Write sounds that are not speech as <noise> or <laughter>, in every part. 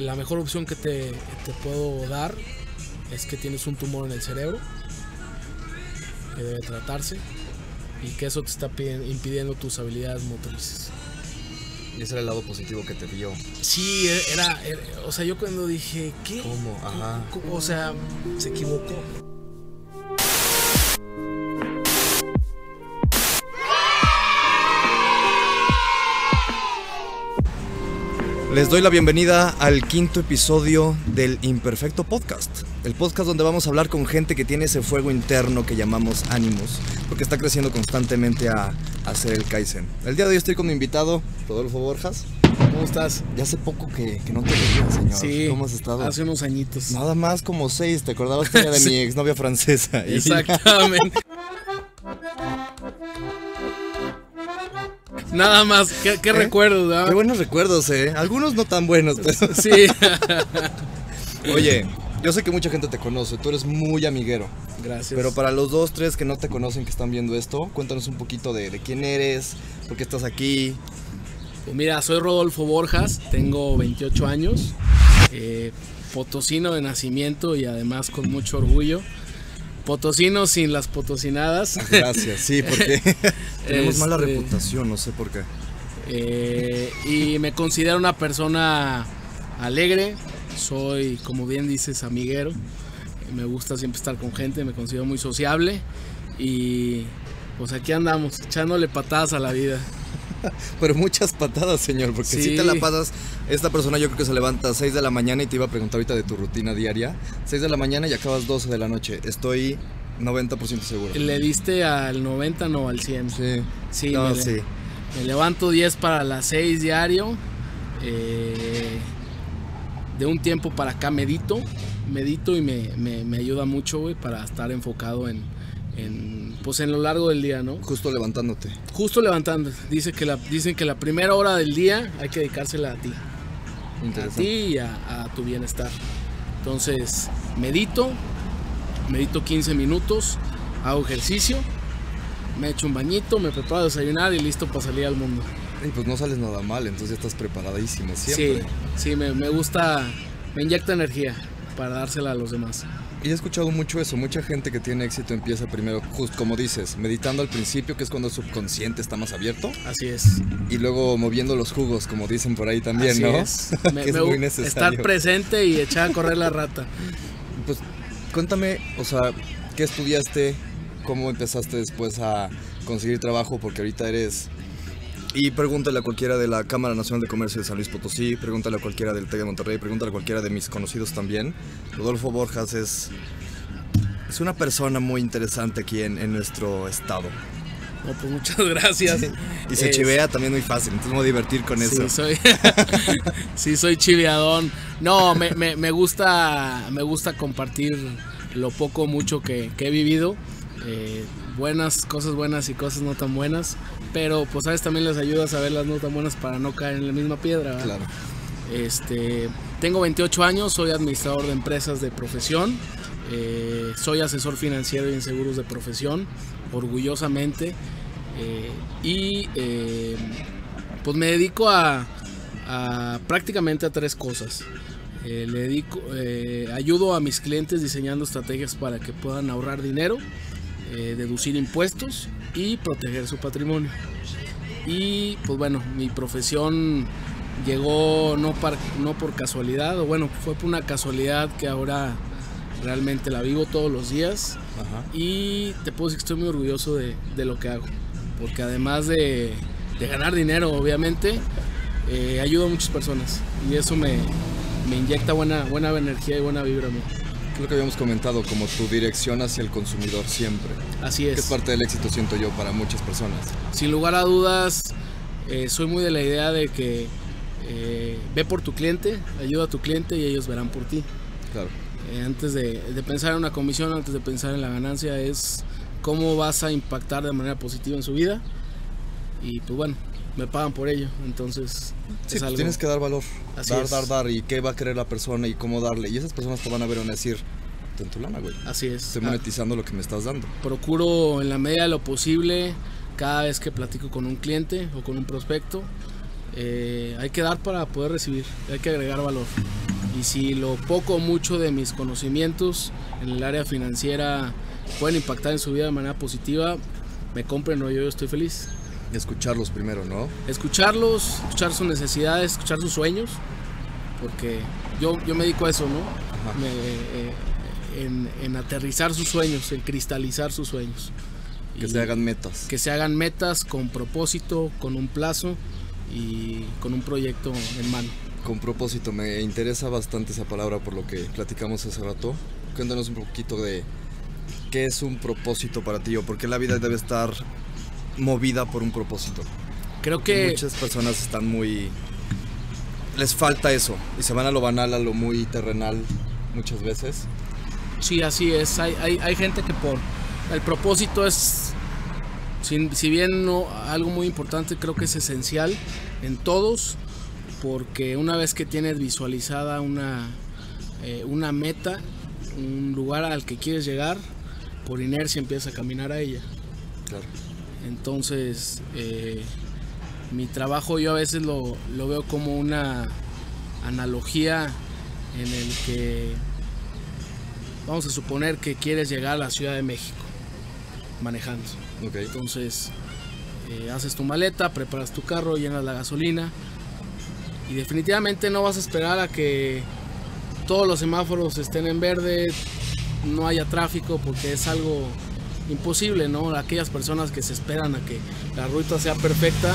la mejor opción que te, te puedo dar es que tienes un tumor en el cerebro que debe tratarse y que eso te está pi- impidiendo tus habilidades motrices. Y ese era el lado positivo que te dio. Sí, era, era- o sea, yo cuando dije, ¿qué? ¿Cómo? Ajá. O sea, se equivocó. Les doy la bienvenida al quinto episodio del Imperfecto Podcast. El podcast donde vamos a hablar con gente que tiene ese fuego interno que llamamos ánimos, porque está creciendo constantemente a, a hacer el Kaizen. El día de hoy estoy con mi invitado, Rodolfo Borjas. ¿Cómo estás? Ya hace poco que, que no te veía, señor. Sí, ¿Cómo has estado? hace unos añitos. Nada más como seis, ¿te acordabas de <laughs> Sí. mi exnovia francesa? Y- Exactamente. Nada más, qué, qué ¿Eh? recuerdos. Qué buenos recuerdos, ¿eh? Algunos no tan buenos, pero... <laughs> Sí. <laughs> Oye, yo sé que mucha gente te conoce, tú eres muy amiguero. Gracias. Pero para los dos, tres que no te conocen, que están viendo esto, cuéntanos un poquito de, de quién eres, por qué estás aquí. Pues mira, soy Rodolfo Borjas, tengo 28 años, eh, potosino de nacimiento y además con mucho orgullo. Potosino sin las potosinadas. Gracias, sí, porque <laughs> tenemos mala Este- reputación, no sé por qué. Eh, y me considero una persona alegre, soy, como bien dices, amiguero. Me gusta siempre estar con gente, me considero muy sociable y pues aquí andamos, echándole patadas a la vida. <laughs> Pero muchas patadas, señor, porque si Sí. te la pasas, esta persona yo creo que se levanta a 6 de la mañana y te iba a preguntar ahorita de tu rutina diaria. 6 de la mañana y acabas 12 de la noche. Estoy 90% seguro. ¿Le diste al 90 no al 100? Sí. Sí, No, me, sí. me levanto 10 para las 6 diario. eh, de un tiempo para acá medito. Medito y me, me- me ayuda mucho, güey, para estar enfocado en, en, pues en lo largo del día, ¿no? Justo levantándote. Justo levantando. Dice que la, dicen que la primera hora del día hay que dedicársela a ti. A ti y a, a tu bienestar. Entonces, medito. Medito 15 minutos. Hago ejercicio. Me echo un bañito, me preparo a desayunar y listo para salir al mundo. Y pues no sales nada mal, entonces ya estás preparadísimo siempre. Sí, sí, me, me gusta, me inyecta energía para dársela a los demás. Y he escuchado mucho eso, mucha gente que tiene éxito empieza primero, justo como dices, meditando al principio, que es cuando el subconsciente está más abierto, Así es. y luego moviendo los jugos, como dicen por ahí también, así ¿no? es. <laughs> Me- que es me muy necesario. estar presente y echar a correr la rata. Pues cuéntame, o sea, ¿qué estudiaste? ¿Cómo empezaste después a conseguir trabajo? Porque ahorita eres... Y pregúntale a cualquiera de la Cámara Nacional de Comercio de San Luis Potosí, pregúntale a cualquiera del TEC de Monterrey, pregúntale a cualquiera de mis conocidos también. Rodolfo Borjas es, es una persona muy interesante aquí en, en nuestro estado. No, pues muchas gracias. <laughs> Y se chivea también muy fácil, entonces me voy a divertir con eso. <laughs> Sí, soy, sí, soy chiviadón. No, me, me- me gusta, me gusta compartir lo poco o mucho que, que he vivido. Eh, buenas, cosas buenas y cosas no tan buenas. Pero pues sabes, también les ayuda a saber las no tan buenas para no caer en la misma piedra. ¿verdad? Claro. Este, tengo 28 años, soy administrador de empresas de profesión, eh, soy asesor financiero y en seguros de profesión, orgullosamente. eh, y eh, pues me dedico a, a prácticamente a tres cosas. Le dedico, ayudo a mis clientes diseñando estrategias para que puedan ahorrar dinero, deducir impuestos y proteger su patrimonio. Y pues bueno, mi profesión llegó no, par- no por casualidad, o bueno, fue por una casualidad que ahora realmente la vivo todos los días. Ajá. Y te puedo decir que estoy muy orgulloso de, de lo que hago. Porque además de, de ganar dinero, obviamente, eh, ayudo a muchas personas. Y eso me, me inyecta buena, buena energía y buena vibra a mí. Es lo que habíamos comentado, como tu dirección hacia el consumidor siempre. Así Que es. es parte del éxito, siento yo, para muchas personas. Sin lugar a dudas, eh, soy muy de la idea de que eh, ve por tu cliente, ayuda a tu cliente y ellos verán por ti. Claro. Eh, antes de, de pensar en una comisión, antes de pensar en la ganancia, es cómo vas a impactar de manera positiva en su vida. Y pues bueno, me pagan por ello. Entonces, Sí, es pues algo. tienes que dar valor. Así dar, es. dar, dar. Y qué va a querer la persona y cómo darle. Y esas personas te van a ver y van a decir, ten tu lana, güey. Así es. Estoy Ah, monetizando lo que me estás dando. procuro en la medida de lo posible, cada vez que platico con un cliente o con un prospecto, eh, hay que dar para poder recibir, hay que agregar valor. Y si lo poco o mucho de mis conocimientos en el área financiera pueden impactar en su vida de manera positiva, me compren o yo estoy feliz. Escucharlos primero, ¿no? Escucharlos, escuchar sus necesidades, escuchar sus sueños, porque yo, yo me dedico a eso, ¿no? Me, eh, en, en aterrizar sus sueños, en cristalizar sus sueños. Que Y se hagan metas. que se hagan metas con propósito, con un plazo y con un proyecto en mano. Con propósito, me interesa bastante esa palabra por lo que platicamos hace rato. Cuéntanos un poquito de qué es un propósito para ti o por qué la vida debe estar movida por un propósito. Creo que Muchas personas están muy... Les falta eso y se van a lo banal, a lo muy terrenal muchas veces. sí, así es. Hay, hay, hay gente que por el propósito es, si, si bien no algo muy importante, creo que es esencial en todos, porque una vez que tienes visualizada una, eh, una meta, un lugar al que quieres llegar, por inercia empiezas a caminar a ella. Claro. Entonces, eh, mi trabajo yo a veces lo, lo veo como una analogía en el que vamos a suponer que quieres llegar a la Ciudad de México manejando. Entonces, eh, haces tu maleta, preparas tu carro, llenas la gasolina y definitivamente no vas a esperar a que todos los semáforos estén en verde, no haya tráfico porque es algo imposible, ¿no? Aquellas personas que se esperan a que la ruta sea perfecta,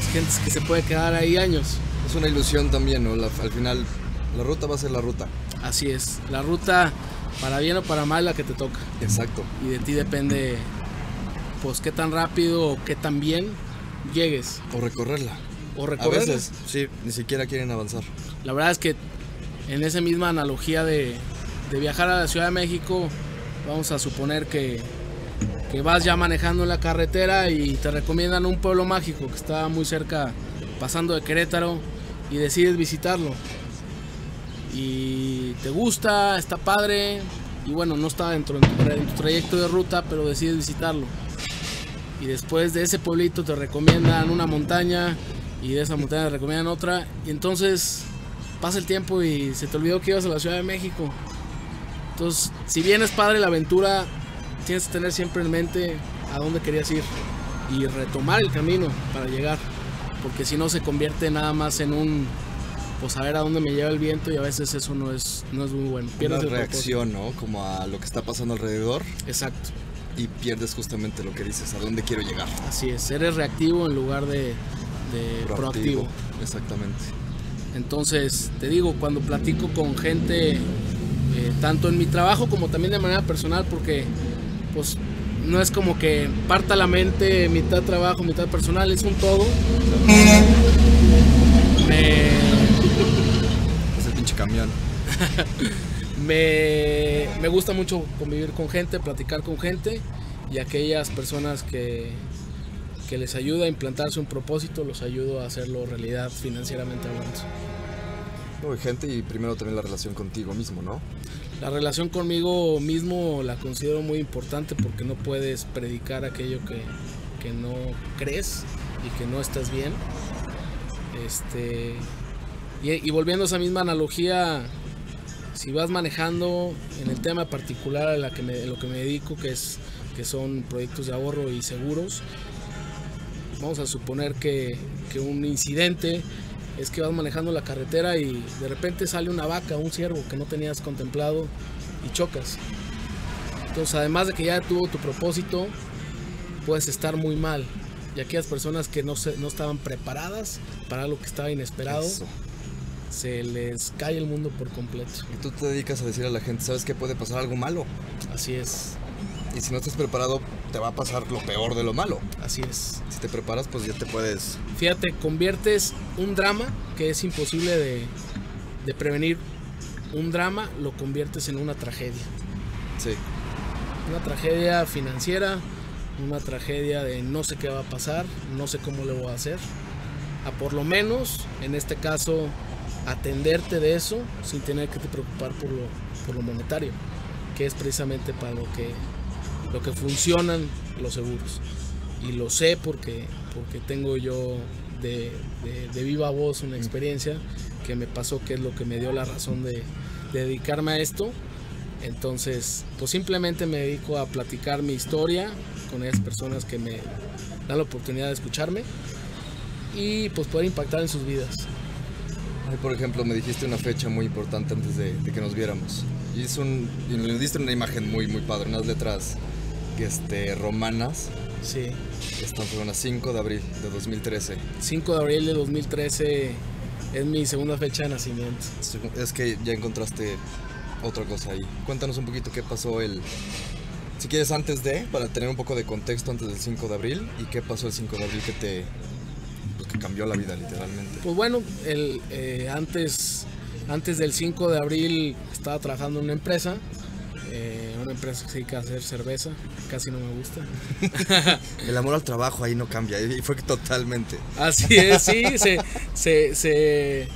es gente que se puede quedar ahí años. Es una ilusión también, ¿no? La- al final, la ruta va a ser la ruta. Así es, la ruta para bien o para mal la que te toca Exacto. y de ti depende pues qué tan rápido o qué tan bien llegues O recorrerla. o A recorrer. veces, sí, ni siquiera quieren avanzar. La verdad es que en esa misma analogía de, de viajar a la Ciudad de México, vamos a suponer que, que vas ya manejando la carretera y te recomiendan un pueblo mágico que está muy cerca, pasando de Querétaro, y decides visitarlo. Y te gusta, está padre, y bueno, no está dentro de tu, tu trayecto de ruta, pero decides visitarlo. Y después de ese pueblito te recomiendan una montaña, y de esa montaña te recomiendan otra, y entonces pasa el tiempo y se te olvidó que ibas a la Ciudad de México. Entonces, si bien es padre la aventura, tienes que tener siempre en mente a dónde querías ir y retomar el camino para llegar, porque si no se convierte nada más en un pues a ver a dónde me lleva el viento y a veces eso no es no es muy bueno. Una Pierdes el propósito. reacción, ¿no? Como a lo que está pasando alrededor Exacto. y pierdes justamente lo que dices, a dónde quiero llegar. Así es, eres reactivo en lugar de, de proactivo. Exactamente. Entonces, te digo, cuando platico con gente, eh, tanto en mi trabajo como también de manera personal, porque pues no es como que parta la mente, mitad trabajo, mitad personal, es un todo. Me, Es el pinche camión. <laughs> me, me gusta mucho convivir con gente, platicar con gente y aquellas personas que, que les ayuda a implantarse un propósito, los ayudo a hacerlo realidad financieramente hablando. No, gente y primero también la relación contigo mismo, ¿no? La relación conmigo mismo la considero muy importante porque no puedes predicar aquello que, que no crees y que no estás bien. Este, y, volviendo a esa misma analogía, si vas manejando en el tema particular a la que me, lo que me dedico, que, es, que son proyectos de ahorro y seguros, vamos a suponer que, que un incidente es que vas manejando la carretera y de repente sale una vaca, un ciervo que no tenías contemplado y chocas. Entonces, además de que ya tuvo tu propósito, puedes estar muy mal. Y aquellas personas que no, se, no estaban preparadas para algo que estaba inesperado, Eso. se les cae el mundo por completo. Y tú te dedicas a decir a la gente, ¿sabes qué puede pasar algo malo? Así es, Y si no estás preparado, te va a pasar lo peor de lo malo. así es. Si te preparas, pues ya te puedes... Fíjate, conviertes un drama que es imposible de, de prevenir, un drama lo conviertes en una tragedia. Sí. Una tragedia financiera, una tragedia de no sé qué va a pasar, no sé cómo le voy a hacer. A por lo menos, en este caso, atenderte de eso sin tener que te preocupar por lo, por lo monetario, que es precisamente para lo que, lo que funcionan los seguros. Y lo sé porque, porque tengo yo de, de, viva voz una experiencia que me pasó, que es lo que me dio la razón de, de dedicarme a esto. Entonces, pues simplemente me dedico a platicar mi historia con esas personas que me dan la oportunidad de escucharme y pues poder impactar en sus vidas. por ejemplo, me dijiste una fecha muy importante antes de, que nos viéramos. Y, es un, y me diste una imagen muy, muy padre, unas letras este, romanas. Sí. Están unas 5 de abril de 2013. 5 de abril de 2013 es mi segunda fecha de nacimiento. Es que ya encontraste otra cosa ahí. Cuéntanos un poquito qué pasó el... Si quieres antes de, para tener un poco de contexto antes del 5 de abril, y qué pasó el 5 de abril que te pues, que cambió la vida literalmente. Pues bueno, el, eh, antes, antes del 5 de abril estaba trabajando en una empresa, eh, empresa que se dedica a hacer cerveza, casi no me gusta. <laughs> el amor al trabajo ahí no cambia, y fue totalmente. Así es, sí, se, se, se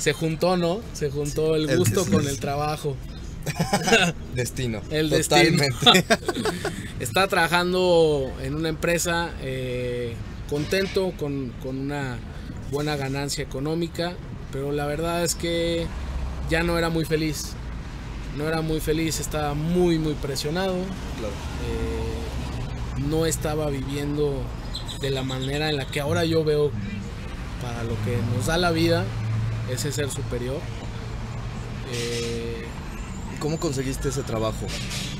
se juntó, ¿no? Se juntó el gusto con el trabajo. <laughs> Destino. <laughs> El Totalmente. destino. Está trabajando en una empresa eh, contento, con, una buena ganancia económica, pero la verdad es que ya no era muy feliz. No era muy feliz, estaba muy, muy presionado. Eh, no estaba viviendo de la manera en la que ahora yo veo para lo que nos da la vida ese ser superior. Eh, ¿Cómo conseguiste ese trabajo?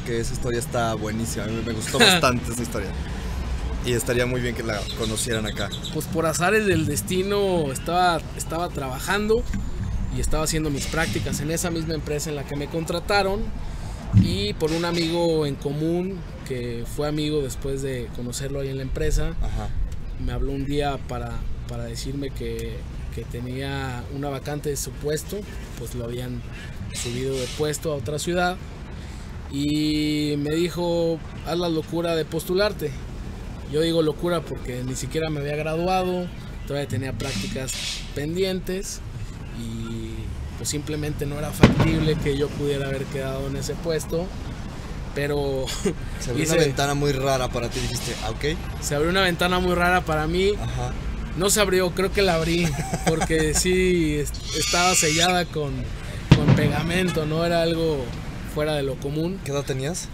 Que esa historia está buenísima, a mí me gustó bastante <laughs> esa historia. Y estaría muy bien que la conocieran acá. Pues por azares del destino estaba, estaba trabajando y estaba haciendo mis prácticas en esa misma empresa en la que me contrataron y por un amigo en común que fue amigo después de conocerlo ahí en la empresa, me habló un día para, para decirme que que tenía una vacante de su puesto, pues lo habían subido de puesto a otra ciudad y me dijo, haz la locura de postularte. Yo digo locura porque ni siquiera me había graduado, todavía tenía prácticas pendientes y pues simplemente no era factible que yo pudiera haber quedado en ese puesto. Pero se <laughs> abrió una ventana muy rara para ti, dijiste, ah, ok. Se abrió una ventana muy rara para mí. Ajá no se abrió, creo que la abrí, porque <laughs> sí estaba sellada con, pegamento, no era algo fuera de lo común. ¿Qué edad tenías?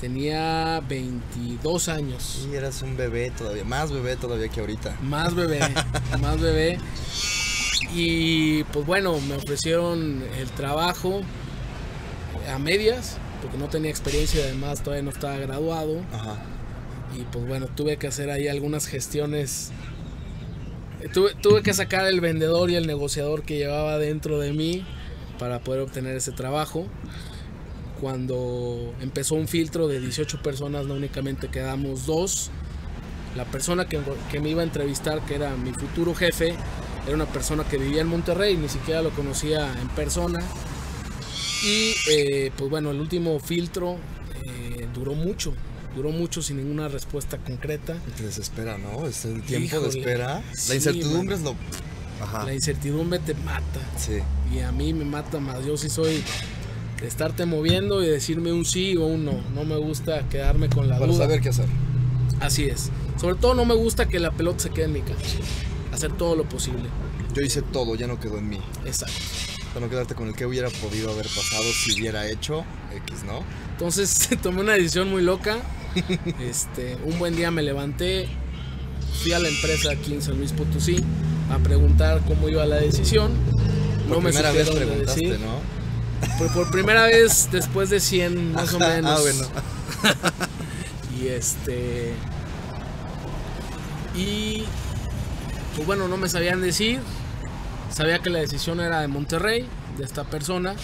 Tenía 22 años. Y eras un bebé todavía, más bebé todavía que ahorita. Más bebé, más bebé. <laughs> Y pues bueno, me ofrecieron el trabajo a medias, porque no tenía experiencia y además todavía no estaba graduado. Ajá. Y pues bueno, tuve que hacer ahí algunas gestiones Tuve, que sacar el vendedor y el negociador que llevaba dentro de mí para poder obtener ese trabajo. Cuando empezó un filtro de 18 personas, no únicamente quedamos dos. La persona que, me iba a entrevistar, que era mi futuro jefe, era una persona que vivía en Monterrey, ni siquiera lo conocía en persona. Y eh, pues bueno, el último filtro eh, duró mucho, duró mucho sin ninguna respuesta concreta. te desespera, ¿no? Es el tiempo de espera. la incertidumbre es lo. Ajá. La incertidumbre te mata. Sí. Y a mí me mata más. Yo sí soy de estarte moviendo y decirme un sí o un no. No me gusta quedarme con la Para saber qué hacer. Así es. Sobre todo no me gusta que la pelota se quede en mi casa. Hacer todo lo posible. Yo hice todo, ya no quedó en mí. Exacto. Para no quedarte con el que hubiera podido haber pasado si hubiera hecho X, ¿no? Entonces <laughs> tomé una decisión muy loca <laughs> este, un buen día me levanté, fui a la empresa aquí en San Luis Potosí a preguntar cómo iba la decisión. Por no primera me vez preguntaste, ¿no? Por, por, primera vez después de 100 más o menos. Ah, bueno. <laughs> y este y pues bueno, no me sabían decir. Sabía que la decisión era de Monterrey, de esta persona.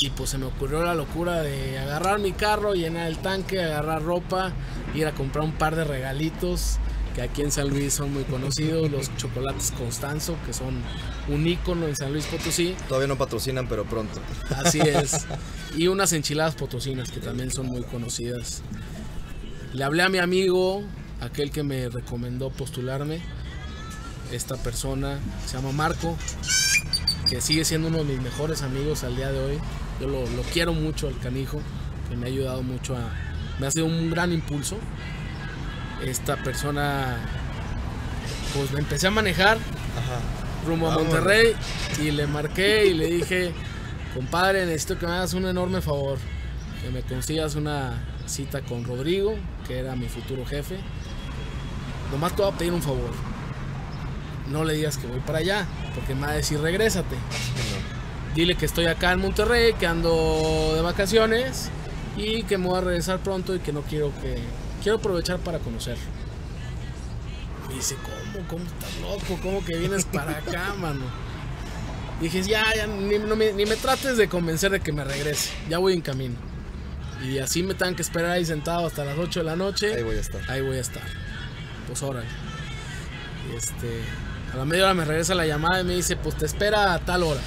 Y pues se me ocurrió la locura de agarrar mi carro, llenar el tanque, agarrar ropa, ir a comprar un par de regalitos que aquí en San Luis son muy conocidos, los <laughs> chocolates Constanzo, que son un ícono en San Luis Potosí. Todavía no patrocinan, pero pronto. Así es. <laughs> Y unas enchiladas potosinas que también son muy conocidas. Le hablé a mi amigo, aquel que me recomendó postularme. Esta persona se llama Marco, que sigue siendo uno de mis mejores amigos al día de hoy. Yo lo, quiero mucho al canijo, que me ha ayudado mucho a... Me ha sido un gran impulso. Esta persona pues me empecé a manejar Ajá. rumbo a. Monterrey y le marqué y le dije, compadre, necesito que me hagas un enorme favor, que me consigas una cita con Rodrigo, que era mi futuro jefe. Nomás te voy a pedir un favor. No le digas que voy para allá, porque me va a decir regrésate. Dile que estoy acá en Monterrey, que ando de vacaciones y que me voy a regresar pronto y que no quiero que... Quiero aprovechar para conocerlo. Me dice, ¿cómo? ¿Cómo estás loco? ¿Cómo que vienes para acá, <laughs> mano? Dije, ya, ya, ni, no me, ni me trates de convencer de que me regrese. Ya voy en camino. Y así me tengan que esperar ahí sentado hasta las 8 de la noche. Ahí voy a estar. Ahí voy a estar. Pues órale. Este, a la media hora me regresa la llamada y me dice, pues te espera a tal hora.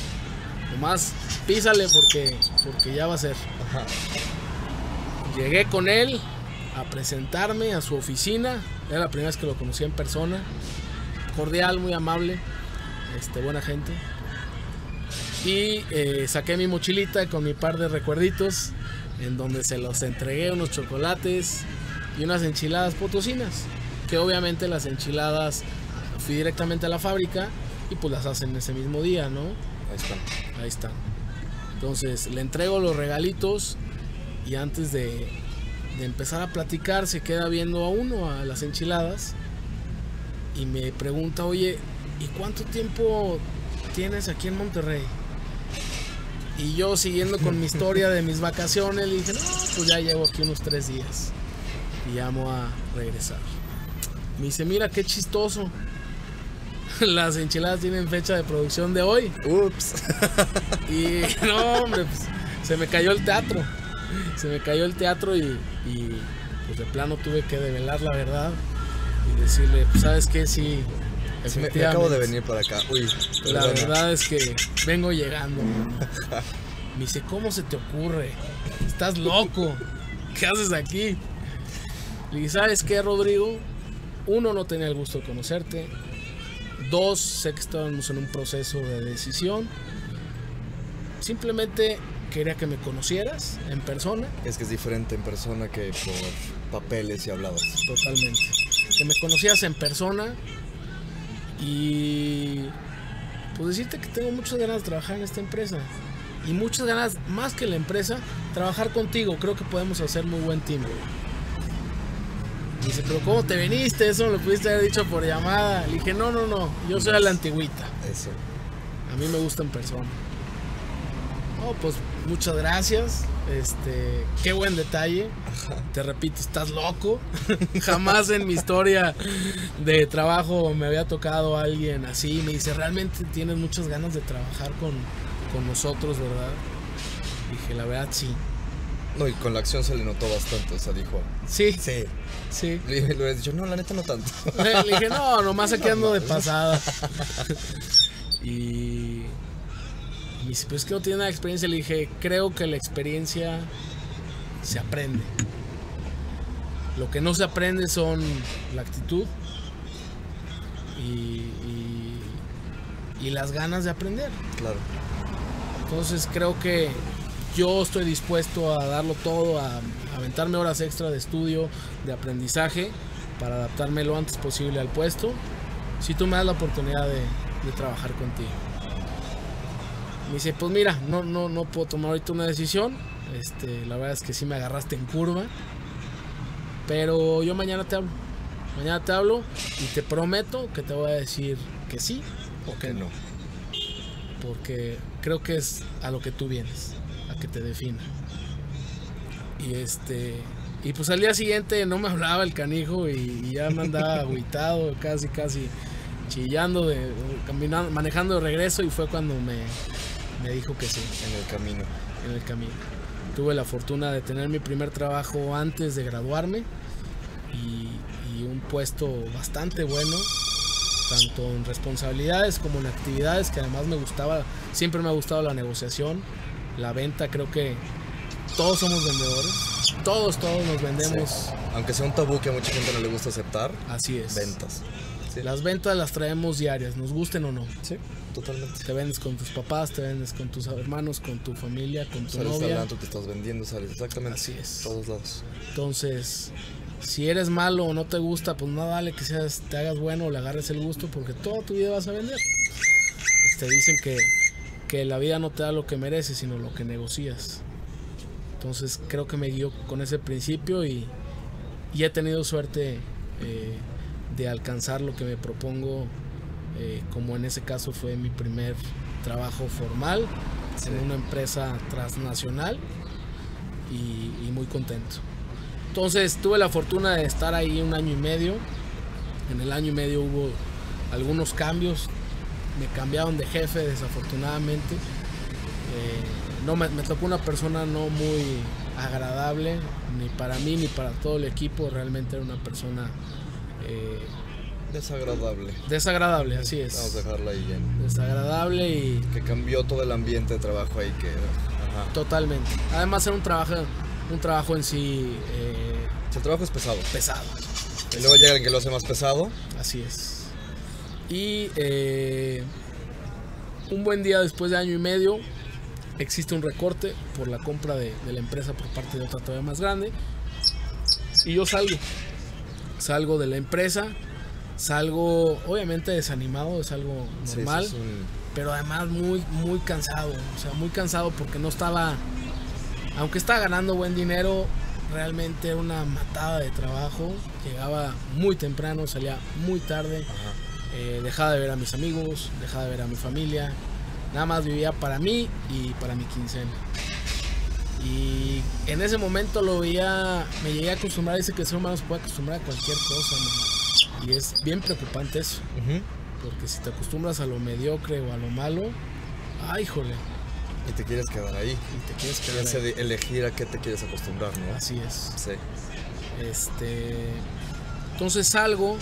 Nomás písale porque, porque ya va a ser. Ajá. Llegué con él a presentarme a su oficina. Era la primera vez que lo conocí en persona. Cordial, muy amable. Este, buena gente. Y eh, saqué mi mochilita con mi par de recuerditos. En donde se los entregué unos chocolates y unas enchiladas potosinas. Que obviamente las enchiladas fui directamente a la fábrica y pues las hacen ese mismo día, ¿no? Ahí están. Ahí está. Entonces le entrego los regalitos y antes de, de empezar a platicar se queda viendo a uno a las enchiladas y me pregunta, oye, ¿y cuánto tiempo tienes aquí en Monterrey? Y yo siguiendo con mi historia de mis vacaciones, le dije, no, pues ya llevo aquí unos tres días y llamo a regresar. Me dice, mira qué chistoso. <laughs> Las enchiladas tienen fecha de producción de hoy. Ups. Y <laughs> no, hombre, pues, se me cayó el teatro. Se me cayó el teatro y, y, pues de plano tuve que develar la verdad y decirle, pues sabes qué, sí, me, me acabo de venir para acá. Uy, La verdad es que vengo llegando. <laughs> Me dice, ¿cómo se te ocurre? Estás loco. ¿Qué haces aquí? Le dije, ¿sabes qué, Rodrigo? Uno, no tenía el gusto de conocerte. Dos, sé que estábamos en un proceso de decisión. Simplemente quería que me conocieras en persona, Es que es diferente en persona que por papeles y habladas. totalmente. Que me conocieras en persona y pues decirte que tengo muchas ganas de trabajar en esta empresa. Y muchas ganas, más que la empresa, trabajar contigo. Creo que podemos hacer muy buen team. Dice, pero ¿cómo te viniste? Eso me lo pudiste haber dicho por llamada. Le dije, no, no, no, yo soy a la antigüita. Eso. A mí me gusta en persona. Oh, pues muchas gracias. Este, qué buen detalle. Te repito, estás loco. <laughs> Jamás en mi historia de trabajo me había tocado alguien así. Me dice, realmente tienes muchas ganas de trabajar con, con nosotros, ¿verdad? Dije, la verdad sí. No, y con la acción se le notó bastante. O sea, dijo. Sí, Sí. sí. Le, le hubieras dicho, no, la neta no tanto. <laughs> Le dije, no, nomás aquí ando de pasada. <laughs> Y me dice, pero es que no tiene nada de experiencia. Le dije, creo que la experiencia se aprende. Lo que no se aprende son la actitud y, y- y las ganas de aprender. Claro. Entonces creo que yo estoy dispuesto a darlo todo, a, a aventarme horas extra de estudio, de aprendizaje, para adaptarme lo antes posible al puesto, si tú me das la oportunidad de, de trabajar contigo. Me dice, pues mira, no, no, no puedo tomar ahorita una decisión, este, la verdad es que sí me agarraste en curva, pero yo mañana te hablo. Mañana te hablo y te prometo que te voy a decir que sí o que no porque creo que es a lo que tú vienes, que te defina. Y este y pues al día siguiente no me hablaba el canijo y, y ya me andaba <laughs> agüitado, casi casi chillando de caminando, manejando de regreso y fue cuando me, me dijo que sí En el camino. en el camino. Tuve la fortuna de tener mi primer trabajo antes de graduarme y, y un puesto bastante bueno, tanto en responsabilidades como en actividades que además me gustaba, siempre me ha gustado la negociación, la venta, creo que todos somos vendedores, todos, todos nos vendemos, Sí. Aunque sea un tabú que a mucha gente no le gusta aceptar, así es. ventas. Sí. Las ventas las traemos diarias, nos gusten o no. Sí, totalmente. Te vendes con tus papás, te vendes con tus hermanos, con tu familia, con tu Sales novia. hablando, te estás vendiendo, sales exactamente. Así es. Todos lados. Entonces, si eres malo o no te gusta, pues no vale que seas, te hagas bueno o le agarres el gusto porque toda tu vida vas a vender. Te este, dicen que, que la vida no te da lo que mereces, sino lo que negocias. Entonces creo que me guío con ese principio y, y he tenido suerte eh, de alcanzar lo que me propongo, eh, como en ese caso fue mi primer trabajo formal en una empresa transnacional y, y muy contento. Entonces tuve la fortuna de estar ahí un año y medio. En el año y medio hubo algunos cambios. Me cambiaron de jefe desafortunadamente. Eh, no me, tocó una persona no muy agradable ni para mí ni para todo el equipo. Realmente era una persona eh, desagradable. Desagradable, así es. Vamos a dejarla ahí bien. Desagradable y que cambió todo el ambiente de trabajo ahí que. Totalmente. Además era un trabajo un trabajo en sí... Eh, el trabajo es pesado. Pesado. Y luego llega el que lo hace más pesado. Así es. Y eh, un buen día después de año y medio existe un recorte por la compra de, la empresa por parte de otra todavía más grande. Y yo salgo. Salgo de la empresa. Salgo obviamente desanimado, es algo normal. Pero además muy, muy cansado. O sea, muy cansado porque no estaba aunque estaba ganando buen dinero, realmente era una matada de trabajo. Llegaba muy temprano, salía muy tarde. Eh, dejaba de ver a mis amigos, dejaba de ver a mi familia. Nada más vivía para mí y para mi quincena. Y en ese momento lo veía, me llegué a acostumbrar, dice que el ser humano se puede acostumbrar a cualquier cosa. Y es bien preocupante eso. Porque si te acostumbras a lo mediocre o a lo malo, ay, jole, y te quieres quedar ahí. Y te quieres quedar ahí. de elegir a qué te quieres acostumbrar, ¿no? Así es. Sí. Este. Entonces salgo.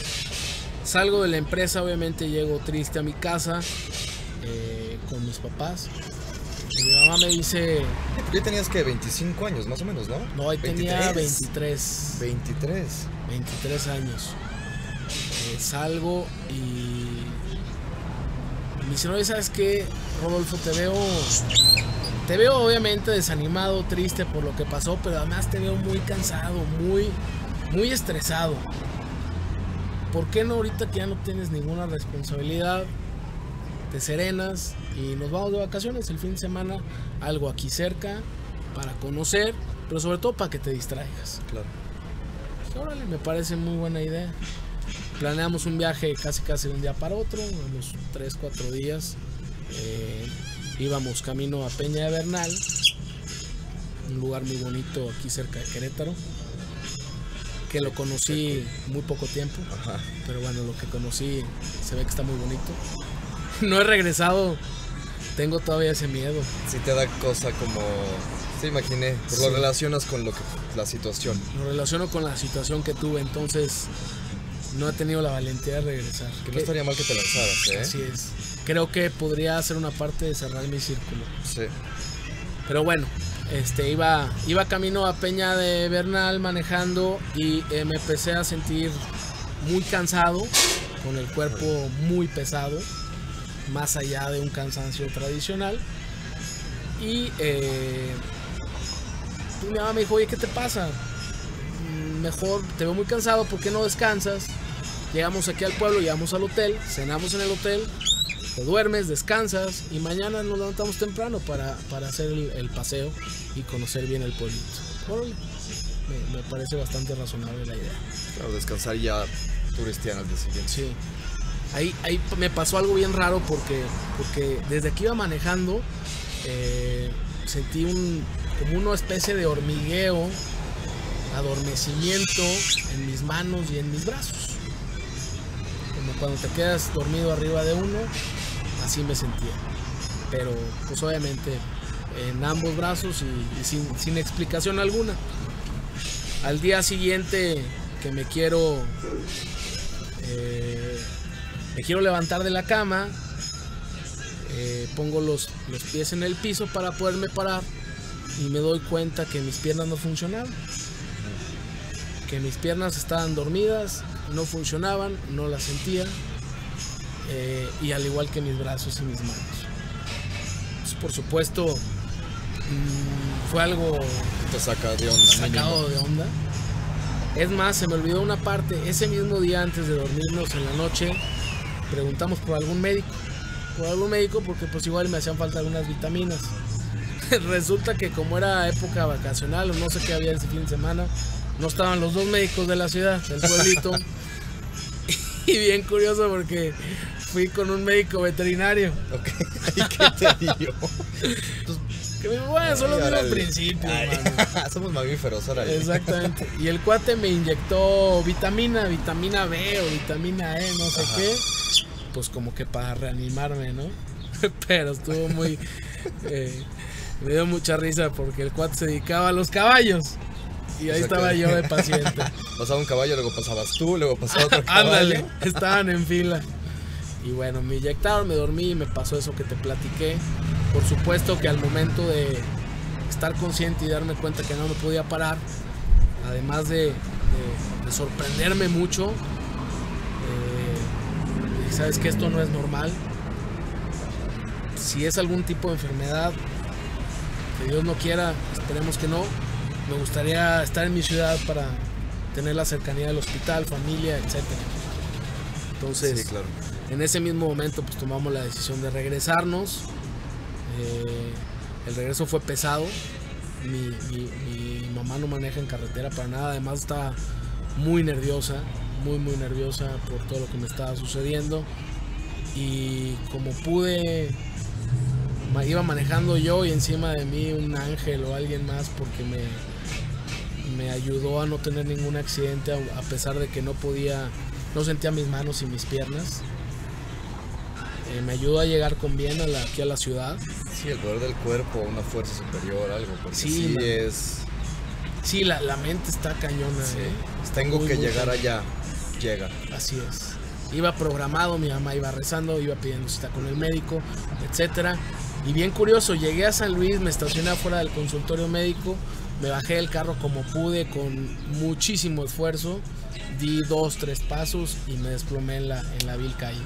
Salgo de la empresa, obviamente llego triste a mi casa. Eh, con mis papás. Y mi mamá me dice. ¿Qué tenías que 25 años más o menos, ¿no? No, ahí tenía 23. 23. 23 años. Eh, salgo y. Me dice, no, ¿sabes qué? Rodolfo, te veo. Te veo obviamente desanimado, triste por lo que pasó, pero además te veo muy cansado, muy, muy estresado. ¿Por qué no ahorita que ya no tienes ninguna responsabilidad? Te serenas y nos vamos de vacaciones el fin de semana, algo aquí cerca, para conocer, pero sobre todo para que te distraigas. Claro. Pues, órale, me parece muy buena idea. Planeamos un viaje casi casi de un día para otro, unos 3, 4 días eh, íbamos camino a Peña de Bernal, un lugar muy bonito aquí cerca de Querétaro, que lo conocí muy poco tiempo, pero bueno, lo que conocí se ve que está muy bonito. <laughs> No he regresado, tengo todavía ese miedo. Si te da cosa como se imaginé, lo relacionas con lo que, la situación. Lo relaciono con la situación que tuve, entonces no he tenido la valentía de regresar. Que no estaría mal que te lanzaras, ¿eh? Así es creo que podría ser una parte de cerrar mi círculo. Sí. Pero bueno, este, iba, iba camino a Peña de Bernal manejando y eh, me empecé a sentir muy cansado, con el cuerpo muy pesado, más allá de un cansancio tradicional. Y eh, mi mamá me dijo, oye, ¿qué te pasa? Mm, mejor te veo muy cansado, ¿por qué no descansas? Llegamos aquí al pueblo, llegamos al hotel, cenamos en el hotel, duermes, descansas y mañana nos levantamos temprano para, hacer el, paseo y conocer bien el pueblito. me, parece bastante razonable la idea. Claro, descansar ya turistiano al día siguiente. Sí. Ahí, ahí me pasó algo bien raro porque, porque desde que iba manejando eh, sentí un, como una especie de hormigueo, adormecimiento en mis manos y en mis brazos. Como cuando te quedas dormido arriba de uno así me sentía. Pero pues obviamente en ambos brazos y, sin, explicación alguna. Al día siguiente que me quiero eh, me quiero levantar de la cama, eh, pongo los, los pies en el piso para poderme parar y me doy cuenta que mis piernas no funcionaban. Que mis piernas estaban dormidas, no funcionaban, no las sentía eh, y al igual que mis brazos y mis manos. Pues, por supuesto, mm, fue algo te saca de onda, sacado de onda. Es más, se me olvidó una parte. Ese mismo día antes de dormirnos en la noche, preguntamos por algún médico. Por algún médico porque pues igual me hacían falta algunas vitaminas. <laughs> Resulta que como era época vacacional o no sé qué había ese fin de semana, no estaban los dos médicos de la ciudad, del pueblito. <laughs> y bien curioso porque fui con un médico veterinario. Ok, <laughs> ¿y qué te dio? Que me bueno, son los mismos principios, mano. <laughs> Somos mamíferos, ahora. Exactamente. Y el cuate me inyectó vitamina, vitamina B o vitamina E, no sé qué. Pues como que para reanimarme, ¿no? <laughs> Pero estuvo muy... eh, me dio mucha risa porque el cuate se dedicaba a los caballos. Y ahí O sea estaba que- yo de paciente. Pasaba un caballo, luego pasabas tú, luego pasaba otro caballo. Ándale, estaban en fila. Y bueno, me inyectaron, me dormí y me pasó eso que te platiqué. Por supuesto que al momento de estar consciente y darme cuenta que no me podía parar, además de, de- de sorprenderme mucho, eh, sabes que esto no es normal. Si es algún tipo de enfermedad, que Dios no quiera, esperemos que no, me gustaría estar en mi ciudad para tener la cercanía del hospital, familia, etc. Entonces, Sí, claro. En ese mismo momento pues tomamos la decisión de regresarnos. Eh, el regreso fue pesado. Mi, mamá no maneja en carretera para nada. Además está muy nerviosa, muy muy nerviosa por todo lo que me estaba sucediendo. Y como pude, iba manejando yo y encima de mí un ángel o alguien más porque me, me ayudó a no tener ningún accidente a pesar de que no podía, no sentía mis manos y mis piernas. Eh, me ayudó a llegar con bien a la- aquí a la ciudad. Sí, el poder del cuerpo, una fuerza superior, algo. Porque Sí, sí, man. es. Sí, la, la mente está cañona. sí, ¿eh? Tengo Muy, que muy llegar allá. Llega. Así es. Iba programado, mi mamá iba rezando, iba pidiendo cita con el médico, etcétera. Y bien curioso, llegué a San Luis, me estacioné afuera del consultorio médico, me bajé del carro como pude con muchísimo esfuerzo, di dos, tres pasos y me desplomé en la, en la vil calle.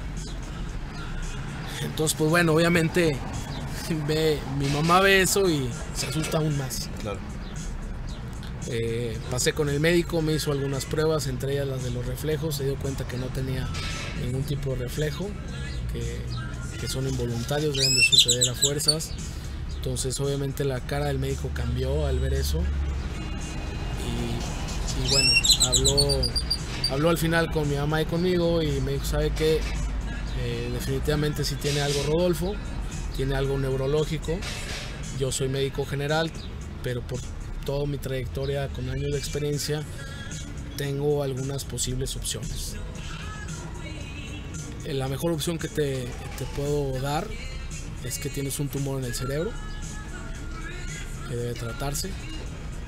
Entonces, pues bueno, obviamente <laughs> ve, mi mamá ve eso y se asusta aún más. Claro. Eh, pasé con el médico, me hizo algunas pruebas, entre ellas las de los reflejos, se dio cuenta que no tenía ningún tipo de reflejo, que, que son involuntarios, deben de suceder a fuerzas. Entonces obviamente la cara del médico cambió al ver eso. Y, y bueno, habló, habló al final con mi mamá y conmigo y me dijo, ¿sabe qué? Eh, definitivamente si tiene algo Rodolfo, tiene algo neurológico. Yo soy médico general, pero por toda mi trayectoria con años de experiencia, tengo algunas posibles opciones. Eh, La mejor opción que te, puedo dar es que tienes un tumor en el cerebro, que debe tratarse,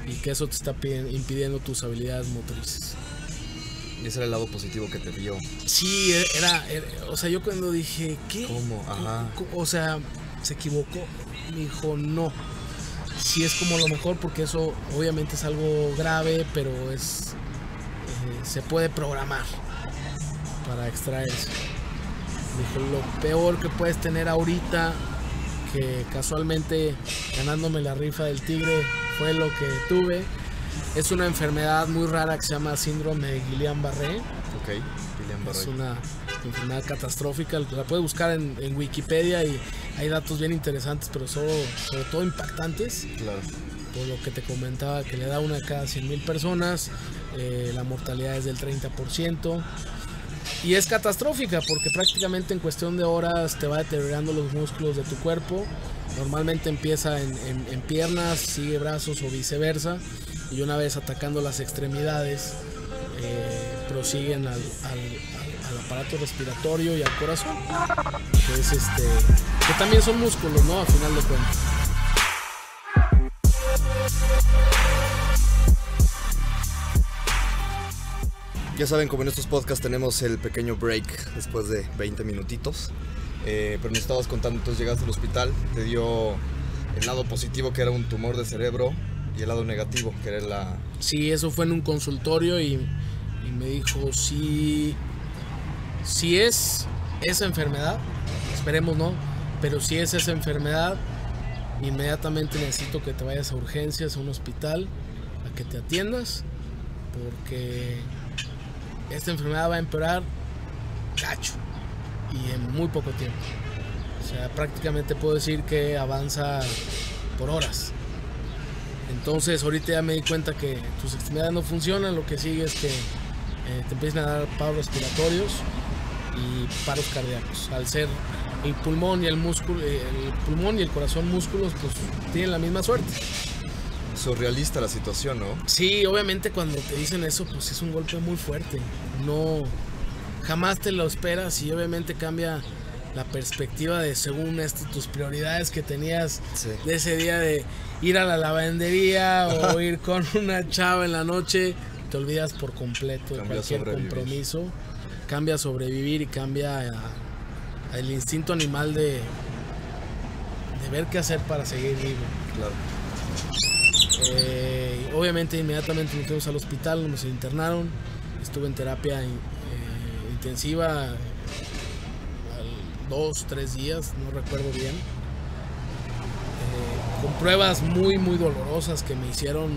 y que eso te está pi- impidiendo tus habilidades motrices. Y ese era el lado positivo que te dio. Sí, e- era, era- o sea, yo cuando dije, ¿qué? ¿Cómo? Ajá. O sea, se equivocó. Me dijo, no. Sí es como lo mejor porque eso obviamente es algo grave, pero es eh, se puede programar para extraerse. Me dijo, lo peor que puedes tener ahorita, que casualmente ganándome la rifa del tigre fue lo que tuve, es una enfermedad muy rara que se llama síndrome de Guillain-Barré. Ok. William Es una enfermedad catastrófica, la puedes buscar en, en Wikipedia y hay datos bien interesantes, pero solo, sobre todo impactantes, Claro. por lo que te comentaba que le da una a cada 100 mil personas, eh, la mortalidad es del 30%, y es catastrófica porque prácticamente en cuestión de horas te va deteriorando los músculos de tu cuerpo, normalmente empieza en, en- en piernas, sigue brazos o viceversa, y una vez atacando las extremidades, eh, prosiguen al, al- al- al aparato respiratorio y al corazón. Que, es este, también son músculos, ¿no? A final de cuentas. Ya saben, como en estos podcasts tenemos el pequeño break después de 20 minutitos. Eh, pero nos estabas contando, entonces llegaste al hospital, te dio el lado positivo que era un tumor de cerebro y el lado negativo que era la... Sí, eso fue en un consultorio y, me dijo, si, si es esa enfermedad, esperemos no, pero si es esa enfermedad, inmediatamente necesito que te vayas a urgencias, a un hospital, a que te atiendas, porque esta enfermedad va a empeorar cacho y en muy poco tiempo. O sea, prácticamente puedo decir que avanza por horas. Entonces ahorita ya me di cuenta que tus extremidades no funcionan, lo que sigue es que eh, te empiezan a dar paros respiratorios y paros cardíacos. Al ser el pulmón y el músculo, eh, el pulmón y el corazón músculos, pues tienen la misma suerte. Surrealista la situación, ¿no? Sí, obviamente cuando te dicen eso, pues es un golpe muy fuerte. No, jamás te lo esperas y obviamente cambia la perspectiva de según esto, tus prioridades que tenías de ese día de ir a la lavandería o ir con una chava en la noche, te olvidas por completo de cualquier compromiso, cambia a sobrevivir y cambia el instinto animal de, de ver qué hacer para seguir vivo. Claro. Eh, obviamente inmediatamente nos fuimos al hospital, nos internaron, estuve en terapia eh, intensiva dos, tres días, no recuerdo bien, eh, con pruebas muy, muy dolorosas que me hicieron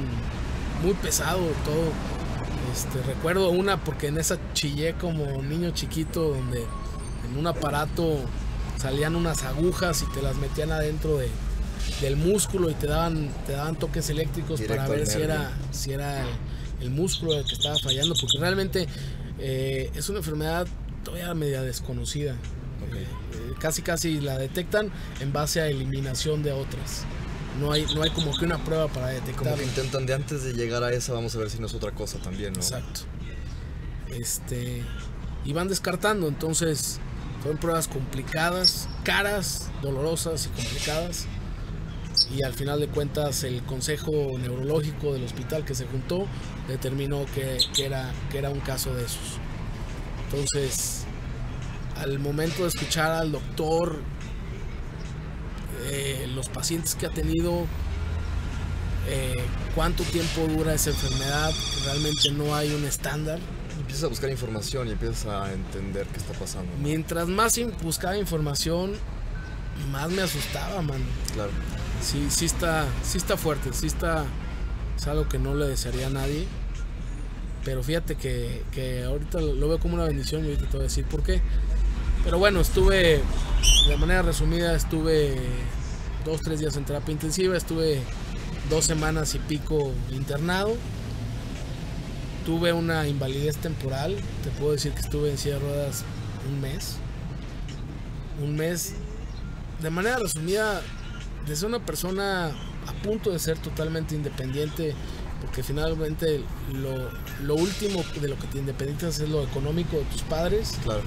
muy pesado todo. Este, recuerdo una porque en esa chillé como niño chiquito donde en un aparato salían unas agujas y te las metían adentro de, del músculo y te daban, te daban toques eléctricos para ver si era, si era el, músculo el que estaba fallando, porque realmente eh, es una enfermedad todavía media desconocida. Eh, casi casi la detectan en base a eliminación de otras. No hay, no hay como que una prueba para detectar. Como que intentan de antes de llegar a esa, vamos a ver si no es otra cosa también, ¿no? Exacto. Este, y van descartando, entonces son pruebas complicadas, caras, dolorosas y complicadas. Y al final de cuentas el consejo neurológico del hospital que se juntó determinó que, que era, que era un caso de esos. Entonces, al momento de escuchar al doctor, eh, los pacientes que ha tenido, eh, cuánto tiempo dura esa enfermedad, realmente no hay un estándar. Empiezas a buscar información y empiezas a entender qué está pasando. Mientras más buscaba información, más me asustaba, man. Claro. Sí, sí está, sí está fuerte, sí está, es algo que no le desearía a nadie. Pero fíjate que, que ahorita lo veo como una bendición y ahorita te voy a decir por qué. Pero bueno, estuve, de manera resumida, estuve dos, tres días en terapia intensiva, estuve dos semanas y pico internado. Tuve una invalidez temporal, te puedo decir que estuve en silla de ruedas un mes. Un mes, de manera resumida, de ser una persona a punto de ser totalmente independiente, porque finalmente lo, lo último de lo que te independizas es lo económico de tus padres. Claro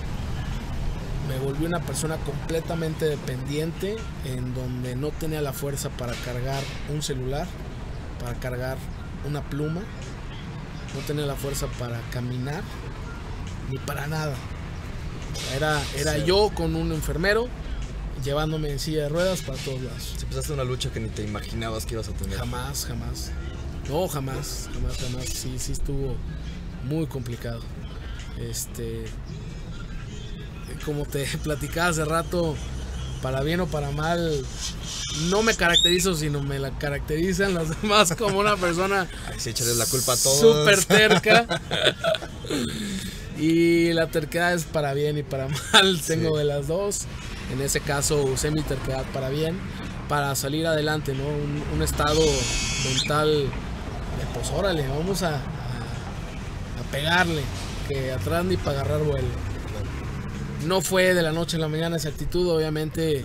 me volví una persona completamente dependiente en donde no tenía la fuerza para cargar un celular, para cargar una pluma, no tenía la fuerza para caminar, ni para nada. Era, era yo con un enfermero llevándome en silla de ruedas para todos lados. Si empezaste una lucha que ni te imaginabas que ibas a tener. Jamás, jamás. No, jamás, jamás, jamás. Sí, sí estuvo muy complicado. Este, como te <laughs> platicaba hace rato, para bien o para mal, no me caracterizo, sino me la caracterizan los <laughs> demás como una persona. Ay, la culpa a todos. Súper terca. <laughs> y la terquedad es para bien y para mal. Tengo de las dos. En ese caso usé mi terquedad para bien, para salir adelante, ¿no? Un, estado mental de pues órale, vamos a, a, a pegarle, que atrás ni para agarrar vuelo no fue de la noche a la mañana esa actitud, obviamente,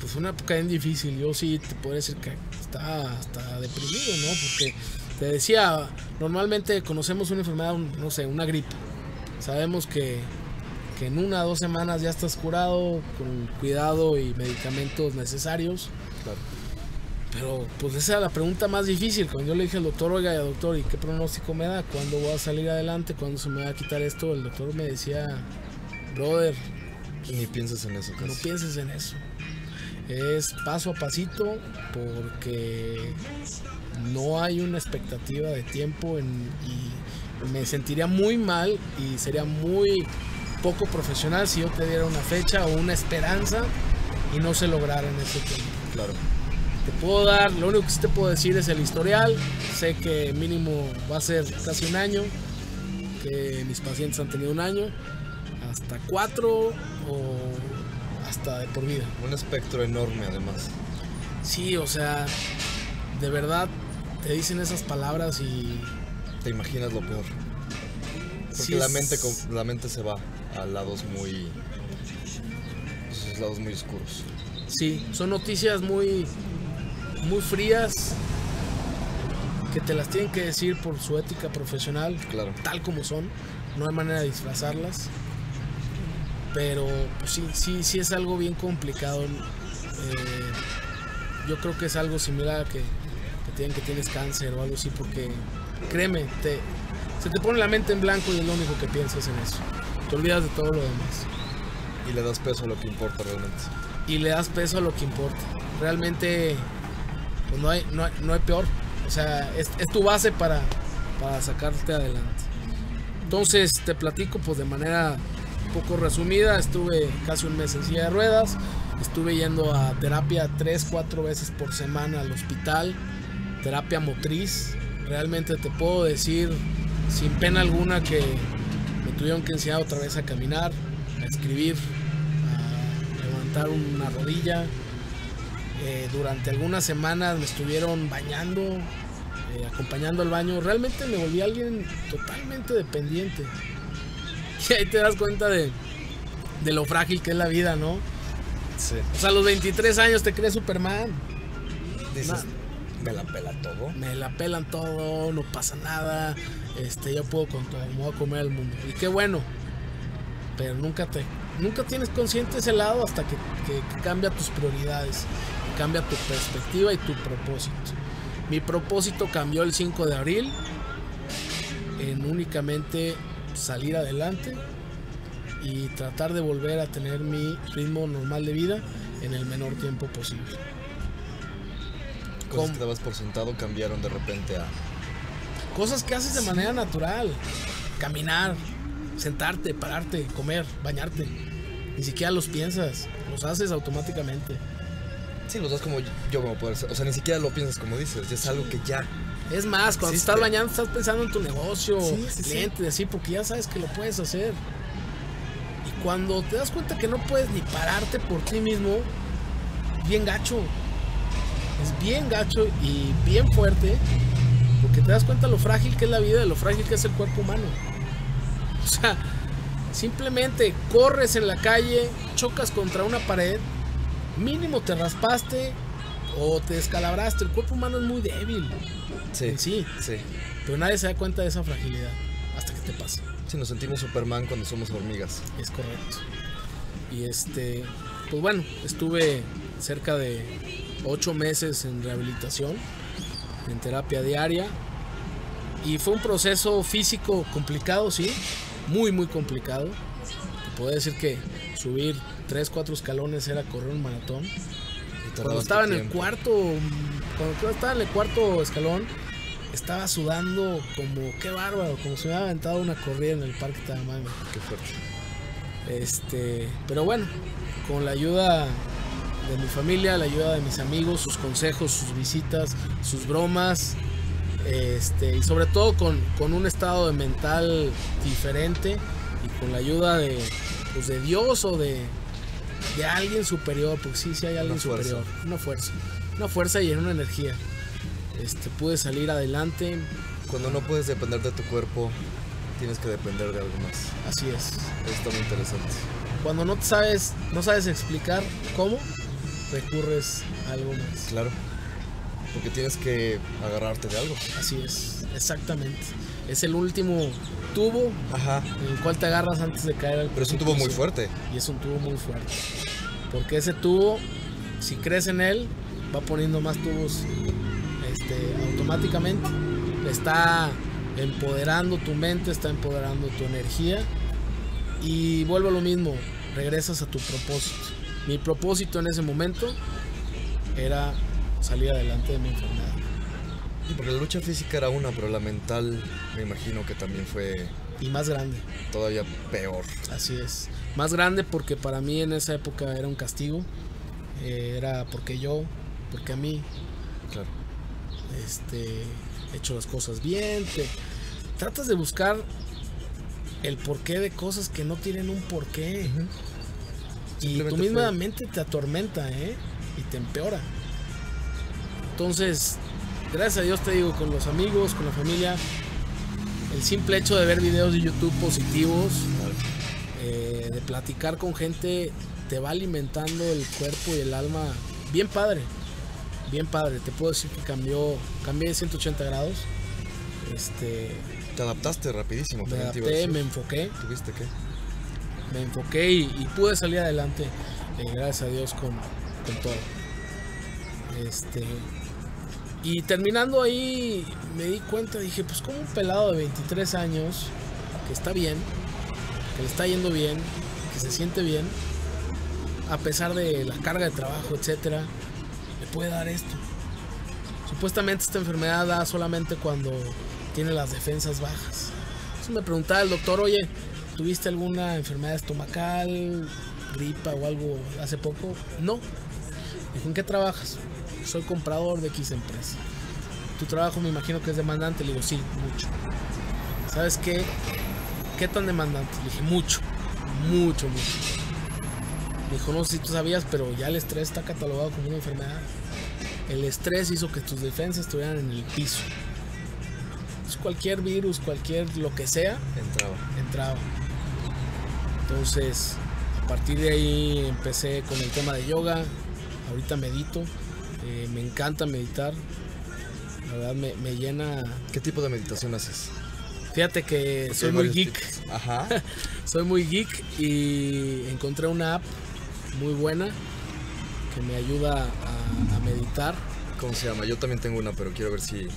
pues fue una época bien difícil. Yo sí te podría decir que estaba hasta deprimido, ¿no? Porque te decía, normalmente conocemos una enfermedad, no sé, una gripe. Sabemos que, que en una o dos semanas ya estás curado con cuidado y medicamentos necesarios. Claro. Pero pues esa era la pregunta más difícil. Cuando yo le dije al doctor, oiga, doctor, ¿y qué pronóstico me da? ¿Cuándo voy a salir adelante? ¿Cuándo se me va a quitar esto? El doctor me decía, brother. Ni pienses en eso, No pienses en eso. Es paso a pasito porque no hay una expectativa de tiempo y me sentiría muy mal y sería muy poco profesional si yo te diera una fecha o una esperanza y no se lograra en ese tiempo. Claro. te puedo dar, lo único que sí te puedo decir es el historial. Sé que mínimo va a ser casi un año, que mis pacientes han tenido un año, hasta cuatro o hasta de por vida. Un espectro enorme además. Sí, o sea, de verdad te dicen esas palabras y Te imaginas lo peor. Porque Sí la, mente, la mente se va a lados muy... esos lados muy oscuros. Sí, son noticias muy, muy frías que te las tienen que decir por su ética profesional, Claro. tal como son. No hay manera de disfrazarlas. Pero pues sí, sí, sí es algo bien complicado. Eh, yo creo que es algo similar a que, que digan que tienes cáncer o algo así, porque créeme, te, se te pone la mente en blanco y es lo único que piensas en eso. Te olvidas de todo lo demás. Y le das peso a lo que importa realmente. y le das peso a lo que importa. Realmente pues no, hay, no, hay, no hay peor. O sea, es, es tu base para, para sacarte adelante. Entonces te platico pues de manera poco resumida. Estuve casi un mes en silla de ruedas. Estuve yendo a terapia 3, 4 veces por semana al hospital. Terapia motriz. Realmente te puedo decir sin pena alguna que me tuvieron que enseñar otra vez a caminar, a escribir, a levantar una rodilla. Eh, durante algunas semanas me estuvieron bañando, eh, acompañando al baño. Realmente me volví alguien totalmente dependiente. Y ahí te das cuenta de, de lo frágil que es la vida, ¿no? Sí. O sea, a los 23 años te crees Superman. Dices, Nah. me la pela todo. Me la pelan todo, no pasa nada. Este, yo puedo con todo, me voy a comer al mundo. Y qué bueno. Pero nunca te, nunca tienes consciente ese lado hasta que, que- que cambia tus prioridades, cambia tu perspectiva y tu propósito. Mi propósito cambió el 5 de abril en únicamente salir adelante y tratar de volver a tener mi ritmo normal de vida en el menor tiempo posible. Cosas ¿Cómo? que dabas por sentado cambiaron de repente a... Cosas que haces de manera natural. Caminar, sentarte, pararte, comer, bañarte. Ni siquiera los piensas, los haces automáticamente. Sí, los das como yo como poder. O sea, ni siquiera lo piensas como dices. Ya es algo que ya... Es más, cuando Existe. estás bañando estás pensando en tu negocio, Sí, sí, sí. clientes, así, porque ya sabes que lo puedes hacer. Y cuando te das cuenta que no puedes ni pararte por ti mismo, bien gacho. Es bien gacho y bien fuerte, porque te das cuenta lo frágil que es la vida y lo frágil que es el cuerpo humano. O sea, simplemente corres en la calle, chocas contra una pared, mínimo te raspaste o te descalabraste. El cuerpo humano es muy débil. Sí, sí. sí. Pero nadie se da cuenta de esa fragilidad hasta que te pasa. Sí, nos sentimos Superman cuando somos hormigas. Es correcto. Y este, pues bueno, estuve cerca de ocho meses en rehabilitación, en terapia diaria. Y fue un proceso físico complicado, sí, muy, muy complicado. Te puedo decir que subir tres, cuatro escalones era correr un maratón. Cuando estaba en el cuarto, cuando estaba en el cuarto escalón, estaba sudando como, qué bárbaro, como si me hubiera aventado una corrida en el parque Tahamanga. Qué fuerte. Este, pero bueno, con la ayuda de mi familia, la ayuda de mis amigos, sus consejos, sus visitas, sus bromas, este, y sobre todo con, con un estado de mental diferente y con la ayuda de, pues, de Dios o de, de alguien superior, porque sí, sí hay alguien Una superior, una fuerza, una fuerza y en una energía. Este, pude salir adelante, Cuando no puedes depender de tu cuerpo, tienes que depender de algo más. así es. Está muy interesante. Cuando no sabes, no sabes explicar cómo, recurres a algo más. Claro. Porque tienes que agarrarte de algo. Así es, exactamente. Es el último tubo Ajá. en el cual te agarras antes de caer al Pero es un tubo muy fuerte. Y es un tubo muy fuerte. Porque ese tubo, si crees en él, va poniendo más tubos este, automáticamente. Está empoderando tu mente, está empoderando tu energía. Y vuelvo a lo mismo, regresas a tu propósito. Mi propósito en ese momento era salir adelante de mi enfermedad. Sí, porque la lucha física era una, pero la mental me imagino que también fue Y más grande. todavía peor. Así es. Más grande porque para mí en esa época era un castigo. Eh, era porque yo porque a mí Claro. este, he hecho las cosas bien. te- tratas de buscar el porqué de cosas que no tienen un porqué. Y tu misma fue- mente te atormenta, ¿eh? Y te empeora. Entonces, gracias a Dios te digo, con los amigos, con la familia, el simple hecho de ver videos de YouTube positivos, eh, de platicar con gente, te va alimentando el cuerpo y el alma bien padre. Bien padre. Te puedo decir que cambió, cambié de 180 grados. Este, Te adaptaste rapidísimo. me adapté, me enfoqué. ¿Tuviste qué? me enfoqué y, y pude salir adelante, eh, gracias a Dios, con, con todo. Este, y terminando ahí, me di cuenta, dije, pues como un pelado de 23 años, que está bien, que le está yendo bien, que se siente bien, a pesar de la carga de trabajo, etcétera, le puede dar esto. Supuestamente esta enfermedad da solamente cuando tiene las defensas bajas. Entonces me preguntaba el doctor, oye, ¿tuviste alguna enfermedad estomacal, gripa o algo hace poco? No. Dijo, ¿en qué trabajas? Soy comprador de X empresa. Tu trabajo me imagino que es demandante. Le digo, sí, mucho. ¿Sabes qué? ¿Qué tan demandante? Le dije, mucho, mucho, mucho. Me dijo, no sé si tú sabías, pero ya el estrés está catalogado como una enfermedad. El estrés hizo que tus defensas estuvieran en el piso. Entonces, cualquier virus, cualquier lo que sea, Entraba. entraba. Entonces, a partir de ahí empecé con el tema de yoga. Ahorita medito. Eh, me encanta meditar. La verdad me, me llena. ¿Qué tipo de meditación haces? Fíjate que Porque soy muy geek. tipos. <laughs> Ajá. Soy muy geek y encontré una app muy buena que me ayuda a, a meditar. ¿Cómo se llama? Yo también tengo una, pero quiero ver si.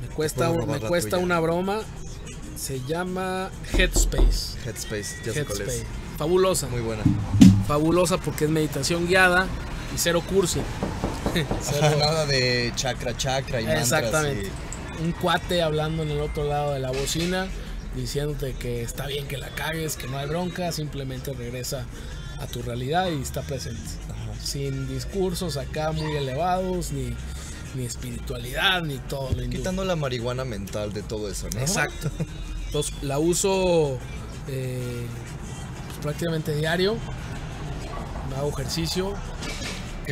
Me cuesta, me cuesta tuya. una broma. Se llama Headspace. Headspace, ya sé cuál Headspace. es. Fabulosa. Muy buena. fabulosa porque es meditación guiada y cero cursi. Ajá, <laughs> Cero- <laughs> nada de chakra, chakra y. Exactamente. y- Un cuate hablando en el otro lado de la bocina, diciéndote que está bien que la cagues, que no hay bronca, simplemente regresa a tu realidad y está presente. Ajá. Sin discursos acá muy elevados, ni, ni espiritualidad, ni todo lo. Quitando la marihuana mental de todo eso, ¿no? Exacto. <laughs> Entonces la uso eh, pues, prácticamente diario. Me hago ejercicio.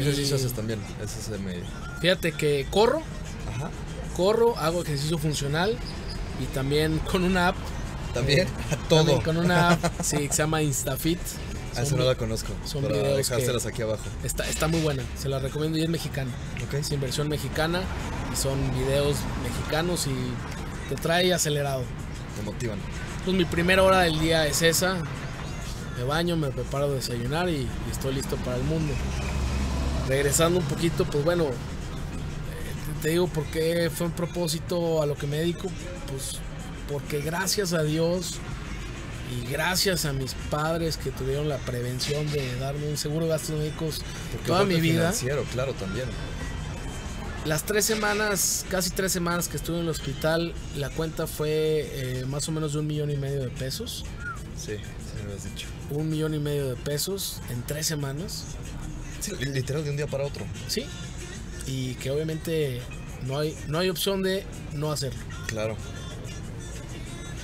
¿Qué ejercicio y- haces también? Ese se me. Fíjate que corro, Ajá. corro, hago ejercicio funcional y también con una app. También, eh, <laughs> todo. también con una app, <laughs> sí, que se llama Instafit. A esa no la conozco. son para videos dejárselas aquí abajo. Está, está muy buena, se la recomiendo y es mexicana. Ok. Es inversión mexicana y son videos mexicanos y te trae acelerado. Te motivan. Pues mi primera hora del día es esa. Me baño, me preparo a desayunar y, y estoy listo para el mundo. Regresando un poquito, pues bueno, eh, te- digo por qué fue un propósito a lo que me dedico. Pues porque gracias a Dios y gracias a mis padres que tuvieron la prevención de darme un seguro de gastos médicos Porque toda mi vida. Financiero, claro, también. Las tres semanas, casi tres semanas que estuve en el hospital, la cuenta fue eh, más o menos de un millón y medio de pesos. Sí, sí me habías dicho. un millón y medio de pesos en tres semanas, Sí, literal de un día para otro. ¿sí? Y que obviamente no hay, no hay opción de no hacerlo. Claro.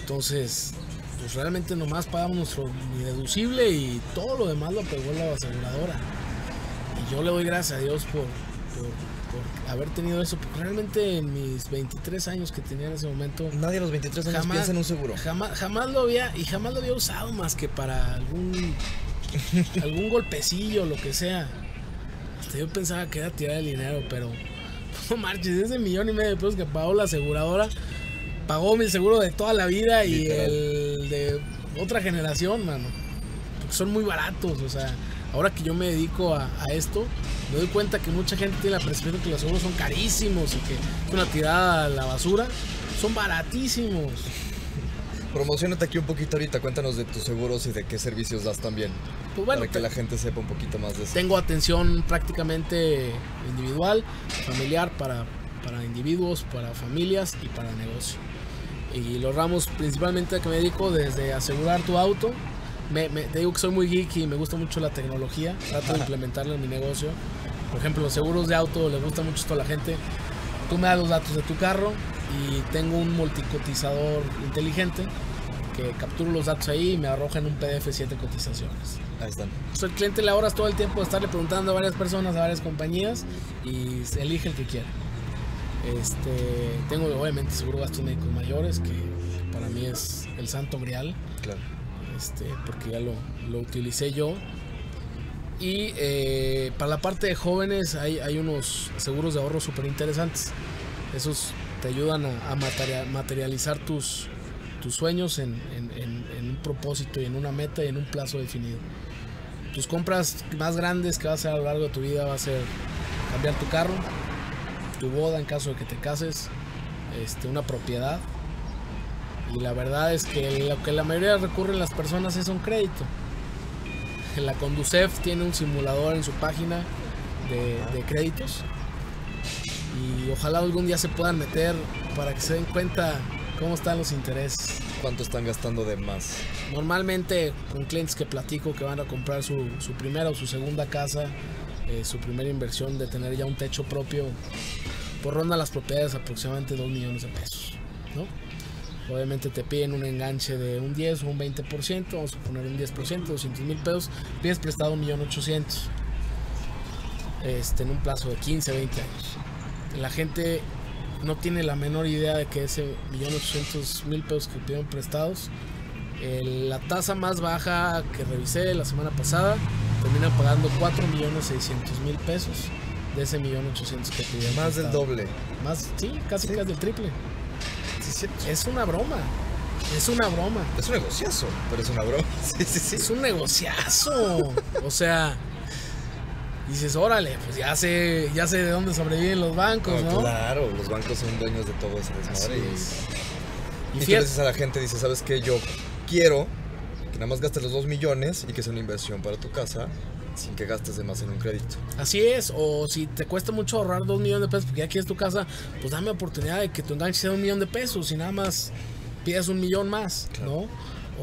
Entonces, pues realmente nomás pagamos nuestro deducible y todo lo demás lo pegó la aseguradora. Y yo le doy gracias a Dios por, por, por haber tenido eso, porque realmente en mis 23 años que tenía en ese momento, Nadie a los 23 años Jamás- piensa en un seguro. Jamás, jamás lo había y jamás lo había usado más que para algún <laughs> algún golpecillo, lo que sea. Hasta yo pensaba que era tirar el dinero, pero <laughs> no marches, ese millón y medio de pesos que pagó la aseguradora, pagó mi seguro de toda la vida y Literal. el de otra generación, mano. Porque son muy baratos, o sea, ahora que yo me dedico a, a esto, me doy cuenta que mucha gente tiene la percepción de que los seguros son carísimos y que es una tirada a la basura. Son baratísimos. Promocionate aquí un poquito ahorita, cuéntanos de tus seguros y de qué servicios das también. Pues bueno, para que la gente sepa un poquito más de eso. Tengo atención prácticamente individual, familiar para, para individuos, para familias y para negocio. Y los ramos principalmente que me dedico desde asegurar tu auto, me, me- te digo que soy muy geek y me gusta mucho la tecnología. Trato de implementarla en mi negocio. Por ejemplo, los seguros de auto le gusta mucho esto a la gente. Tú me das los datos de tu carro y tengo un multicotizador inteligente que capturo los datos ahí y me arroja en un PDF siete cotizaciones. Ahí están. Pues el cliente le ahorras todo el tiempo de estarle preguntando a varias personas, a varias compañías y se elige el que quiera. Este, tengo obviamente seguro gastos médicos mayores, que para mí es el santo grial, Claro. este, porque ya lo, lo utilicé yo. Y eh, para la parte de jóvenes hay, hay unos seguros de ahorro súper interesantes. Esos te ayudan a, a materia- materializar tus, sueños en, un propósito y en una meta y en un plazo definido. Tus compras más grandes que vas a hacer a lo largo de tu vida va a ser cambiar tu carro, tu boda en caso de que te cases, este, una propiedad. Y la verdad es que lo que la mayoría recurren las personas es un crédito. La Conducef tiene un simulador en su página de créditos. Y ojalá algún día se puedan meter para que se den cuenta cómo están los intereses. ¿Cuánto están gastando de más? Normalmente con clientes que platico que van a comprar su, su primera o su segunda casa, eh, su primera inversión de tener ya un techo propio, por ronda las propiedades aproximadamente 2 millones de pesos. ¿no? Obviamente te piden un enganche de un 10 o un 20%, vamos a poner un 10%, 200 mil pesos, pides prestado 1.800.000 este, en un plazo de 15, 20 años. La gente no tiene la menor idea de que ese 1.800.000 pesos que pidieron prestados, el- la tasa más baja que revisé la semana pasada, terminan pagando 4.600.000 pesos de ese 1.800.000 que pidieron. Más del doble. Más, sí, casi Sí. casi del triple. Sí. Es una broma. Es una broma. Es un negociazo, pero es una broma. <laughs> Sí, sí, sí. Es un negociazo. O sea, dices, órale, pues ya sé, ya sé de dónde sobreviven los bancos, No, ¿no? Claro, los bancos son dueños de todo ese desmadre. y-. Y, Y tú dices a la gente, dice, ¿sabes qué? Yo quiero que nada más gastes los 2 millones y que sea una inversión para tu casa sin que gastes de más en un crédito. Así es, o si te cuesta mucho ahorrar dos millones de pesos porque ya quieres tu casa, pues dame oportunidad de que tu enganche sea un millón de pesos y nada más pidas un millón más, ¿no?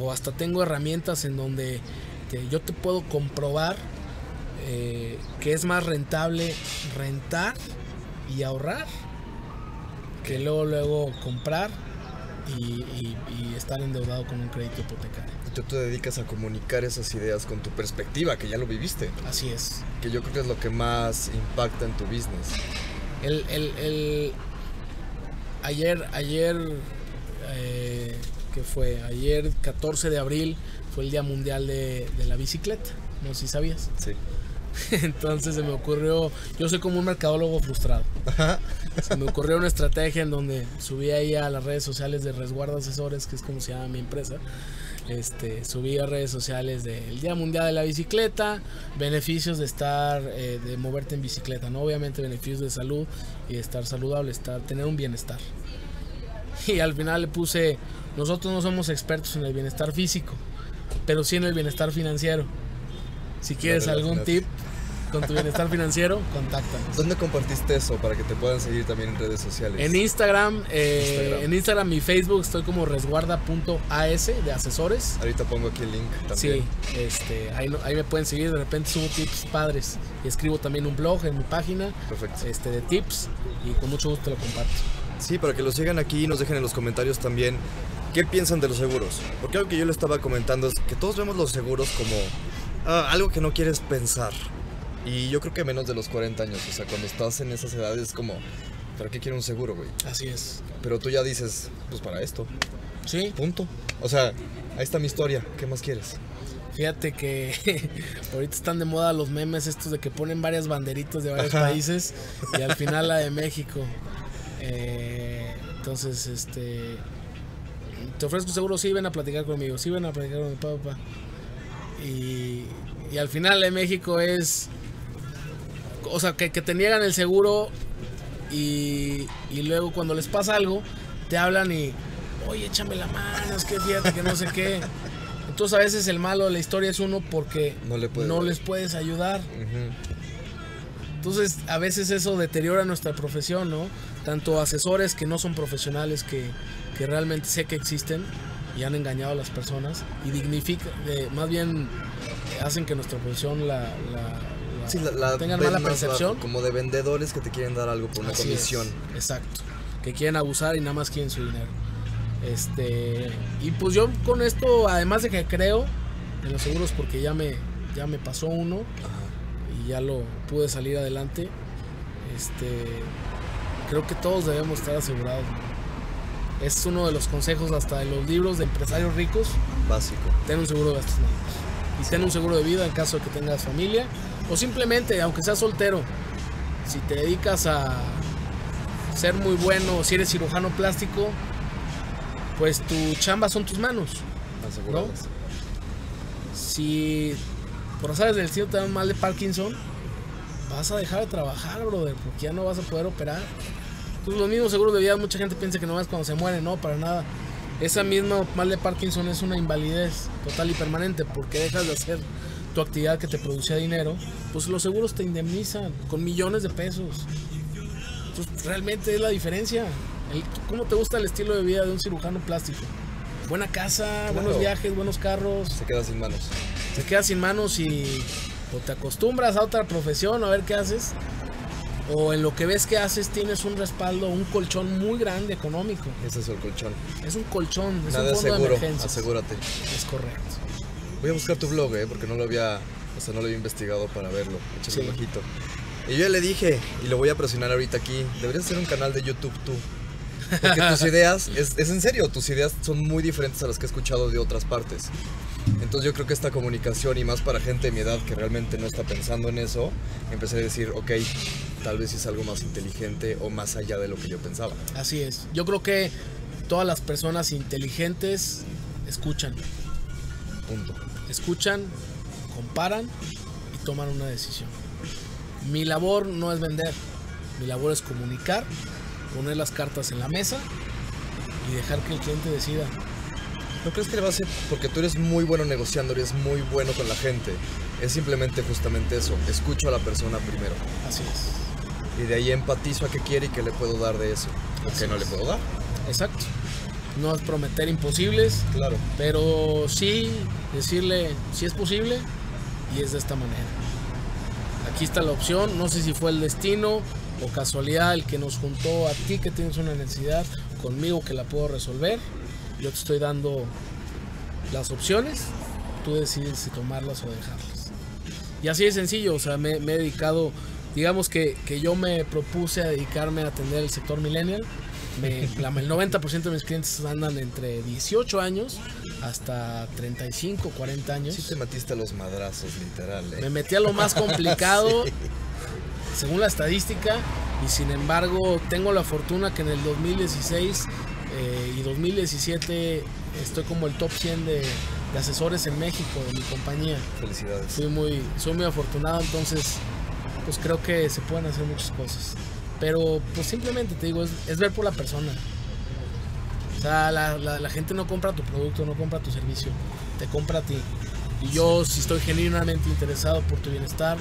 O hasta tengo herramientas en donde te- yo te puedo comprobar eh, que es más rentable rentar y ahorrar que luego luego comprar y, y- y estar endeudado con un crédito hipotecario. Y tú te dedicas a comunicar esas ideas con tu perspectiva, que ya lo viviste. Así es. Que yo creo que es lo que más impacta en tu business. El, el, el- ayer, ayer, eh, ¿qué fue? Ayer 14 de abril fue el Día Mundial de, de la Bicicleta. No sé si sabías. Sí. <laughs> Entonces se me ocurrió, yo soy como un mercadólogo frustrado. Se me ocurrió una estrategia en donde subí ahí a las redes sociales de Resguardo Asesores, que es como se llama mi empresa. Este, subí a redes sociales del Día Mundial de la Bicicleta, beneficios de estar, eh, de moverte en bicicleta, ¿no? Obviamente beneficios de salud y de estar saludable, estar, tener un bienestar. Y al final le puse, nosotros no somos expertos en el bienestar físico, pero sí en el bienestar financiero. Si quieres algún tip con tu bienestar financiero, <laughs> contáctanos. ¿Dónde compartiste eso para que te puedan seguir también en redes sociales? En Instagram, eh, Instagram. en Instagram y Facebook estoy como resguarda.as de asesores. Ahorita pongo aquí el link también. Sí, este, ahí, ahí me pueden seguir, de repente subo tips padres. Y escribo también un blog en mi página Perfecto. este, de tips y con mucho gusto lo comparto. Sí, para que lo sigan aquí y nos dejen en los comentarios también qué piensan de los seguros. Porque algo que yo le estaba comentando es que todos vemos los seguros como ah, algo que no quieres pensar. Y yo creo que menos de los 40 años, o sea, cuando estás en esas edades es como, ¿para qué quiero un seguro, güey? Así es. Pero tú ya dices, pues para esto, Sí, punto. O sea, ahí está mi historia, ¿qué más quieres? fíjate que <laughs> ahorita están de moda los memes estos de que ponen varias banderitas de varios Ajá. países y al final la de <laughs> México. Eh, entonces, este. Te ofrezco seguro, sí, ven a platicar conmigo, sí, ven a platicar con mi papá. papá. Y, y al final de México es. O sea, que, que te niegan el seguro y, y luego cuando les pasa algo, te hablan y. Oye, échame la mano, es que fíjate que no sé qué. Entonces a veces el malo de la historia es uno porque No le les puedes ayudar. Entonces, a veces eso deteriora nuestra profesión, ¿no? Tanto asesores que no son profesionales, que, que realmente sé que existen, y han engañado a las personas y dignifica, de, más bien hacen que nuestra profesión la, la, Sí, la, la tengan mala percepción. como de vendedores que te quieren dar algo por una Así comisión. es, exacto. Que quieren abusar y nada más quieren su dinero. Este, y pues yo con esto, además de que creo en los seguros porque ya me, ya me pasó uno Ajá. y ya lo pude salir adelante, este, creo que todos debemos estar asegurados. Es uno de los consejos hasta de los libros de empresarios ricos, Básico. ten un seguro de gastos médicos. Y ten un seguro de vida en caso de que tengas familia. O simplemente, aunque seas soltero, si te dedicas a ser muy bueno, si eres cirujano plástico, pues tu chamba son tus manos. Aseguradas. Si por azares del destino te dan mal de Parkinson, vas a dejar de trabajar, brother, porque ya no vas a poder operar. Entonces, los mismos seguros de vida, mucha gente piensa que nomás cuando se muere, no, para nada. Esa misma mal de Parkinson es una invalidez total y permanente porque dejas de hacer tu actividad que te producía dinero. Pues los seguros te indemnizan con millones de pesos. Entonces, realmente es la diferencia. El- ¿Cómo te gusta el estilo de vida de un cirujano plástico? Buena casa, Claro. buenos viajes, buenos carros Se queda sin manos. te quedas sin manos y o te acostumbras a otra profesión a ver qué haces o en lo que ves que haces tienes un respaldo, un colchón muy grande económico. Ese es el colchón. Es un colchón, es Nada un fondo de seguro. emergencias. Asegúrate. Es correcto. Voy a buscar tu blog, eh, porque no lo había, o sea, no lo había investigado para verlo. Échale Sí. un ojito. Y yo ya le dije, y lo voy a presionar ahorita aquí, deberías hacer un canal de YouTube tú. Porque tus <laughs> ideas, es, es en serio, tus ideas son muy diferentes a las que he escuchado de otras partes. Entonces yo creo que esta comunicación, y más para gente de mi edad que realmente no está pensando en eso, empecé a decir, ok, tal vez es algo más inteligente o más allá de lo que yo pensaba. Así es. Yo creo que todas las personas inteligentes escuchan, Punto. escuchan, comparan y toman una decisión. Mi labor no es vender, mi labor es comunicar, poner las cartas en la mesa y dejar que el cliente decida. ¿No crees que le va a hacer? Porque tú eres muy bueno negociando, eres muy bueno con la gente. Es simplemente justamente eso. Escucho a la persona primero. Así es. Y de ahí empatizo a qué quiere y qué le puedo dar de eso. O Así qué no le puedo dar. Exacto. No es prometer imposibles, Claro. pero sí decirle si es posible y es de esta manera. Aquí está la opción, no sé si fue el destino o casualidad el que nos juntó a ti que tienes una necesidad conmigo que la puedo resolver. Yo te estoy dando las opciones, tú decides si tomarlas o dejarlas. Y así de sencillo, o sea, me, me he dedicado, digamos que, que yo me propuse a dedicarme a atender el sector millennial. Me, <laughs> la- el 90% de mis clientes andan entre 18 años hasta 35, 40 años. Sí te matiste a los madrazos, literal. ¿eh? Me metí a lo más <laughs> complicado, Sí. según la estadística, y sin embargo tengo la fortuna que en el 2016 eh, y 2017 estoy como el top 100 de, de asesores en México de mi compañía. Felicidades. Fui muy, soy muy afortunado, entonces pues creo que se pueden hacer muchas cosas. Pero pues simplemente te digo, es, es ver por la persona. O sea, la, la- la gente no compra tu producto, no compra tu servicio, te compra a ti. Y yo si estoy genuinamente interesado por tu bienestar,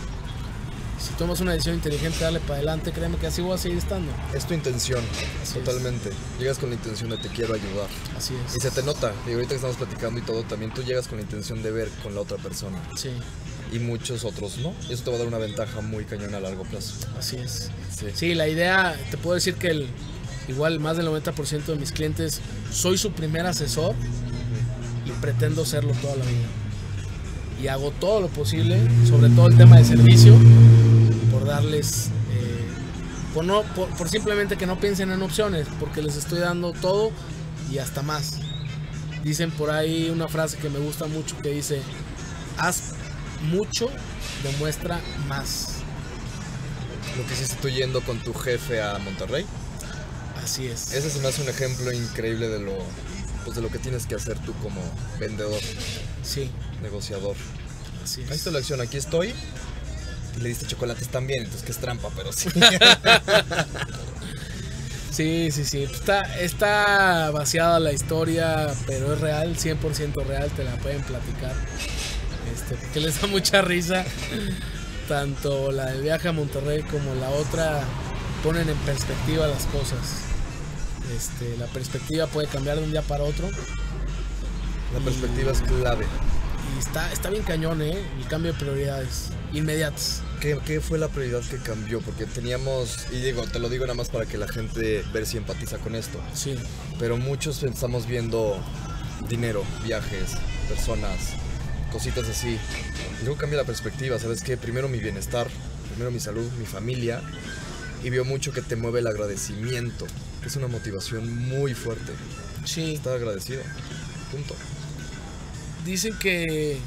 si tomas una decisión inteligente, dale para adelante, créeme que así voy a seguir estando. Es tu intención, Así es. totalmente. Llegas con la intención de te quiero ayudar. Así es. Y se te nota. Y ahorita que estamos platicando y todo, también tú llegas con la intención de ver con la otra persona. Sí, Y muchos otros no. Eso te va a dar una ventaja muy cañona a largo plazo. así es. Sí. Sí, la idea, te puedo decir que el, igual más del 90% de mis clientes soy su primer asesor y pretendo serlo toda la vida. Y hago todo lo posible, sobre todo el tema de servicio, por darles, eh, por, no, por, por simplemente que no piensen en opciones, porque les estoy dando todo y hasta más. Dicen por ahí una frase que me gusta mucho que dice, haz mucho, demuestra más. Lo que hiciste tú yendo con tu jefe a Monterrey. Así es. Ese se me hace un ejemplo increíble de lo, pues de lo que tienes que hacer tú como vendedor, Sí, negociador. así Ahí es. está la acción, aquí estoy. Y le diste chocolates también, entonces que es trampa, pero sí. <laughs> Sí, sí, sí. Está, está vaciada la historia, pero es real, 100% real, te la pueden platicar. Este, porque les da mucha risa. Tanto la del viaje a Monterrey como la otra ponen en perspectiva las cosas. Este, la perspectiva puede cambiar de un día para otro. La perspectiva es clave. Y está, está bien cañón, ¿eh? El cambio de prioridades inmediatas. ¿Qué, ¿Qué, fue la prioridad que cambió? Porque teníamos, y digo, te lo digo nada más para que la gente ver si empatiza con esto. Sí. Pero muchos estamos viendo dinero, viajes, personas, cositas así. Y luego cambia la perspectiva, ¿sabes qué? Primero mi bienestar, primero mi salud, mi familia. Y veo mucho que te mueve el agradecimiento, que es una motivación muy fuerte. Sí. Estar agradecido. Punto. Dicen que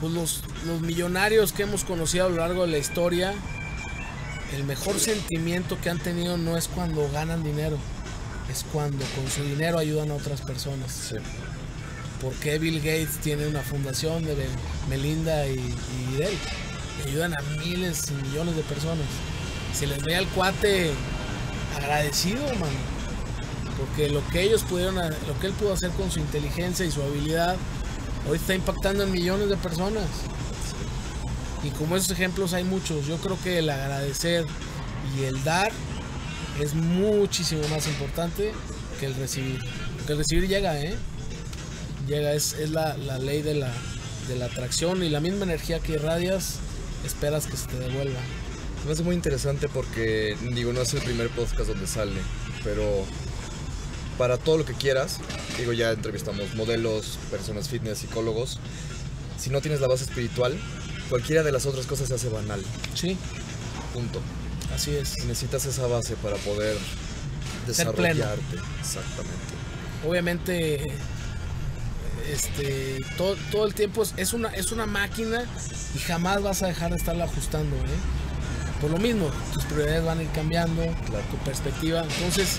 pues los, los millonarios que hemos conocido a lo largo de la historia, el mejor sentimiento que han tenido no es cuando ganan dinero, es cuando con su dinero ayudan a otras personas. Sí. Porque Bill Gates tiene una fundación de Melinda y, y él. Ayudan a miles y millones de personas. Se les ve al cuate agradecido, mano. Porque lo que ellos pudieron, lo que él pudo hacer con su inteligencia y su habilidad, hoy está impactando en millones de personas. Y como esos ejemplos hay muchos, yo creo que el agradecer y el dar es muchísimo más importante que el recibir. Porque el recibir llega, ¿eh? Llega, es, es la, la, ley de la, de la atracción y la misma energía que irradias, esperas que se te devuelva. Me hace muy interesante porque, digo, no es el primer podcast donde sale, pero para todo lo que quieras, digo, ya entrevistamos modelos, personas fitness, psicólogos, si no tienes la base espiritual, cualquiera de las otras cosas se hace banal. Sí. Punto. Así es. Necesitas esa base para poder desarrollarte. Exactamente. Obviamente, este, todo, todo el tiempo es, una, es una máquina y jamás vas a dejar de estarla ajustando. ¿eh? Por lo mismo, tus prioridades van a ir cambiando, tu perspectiva. Entonces,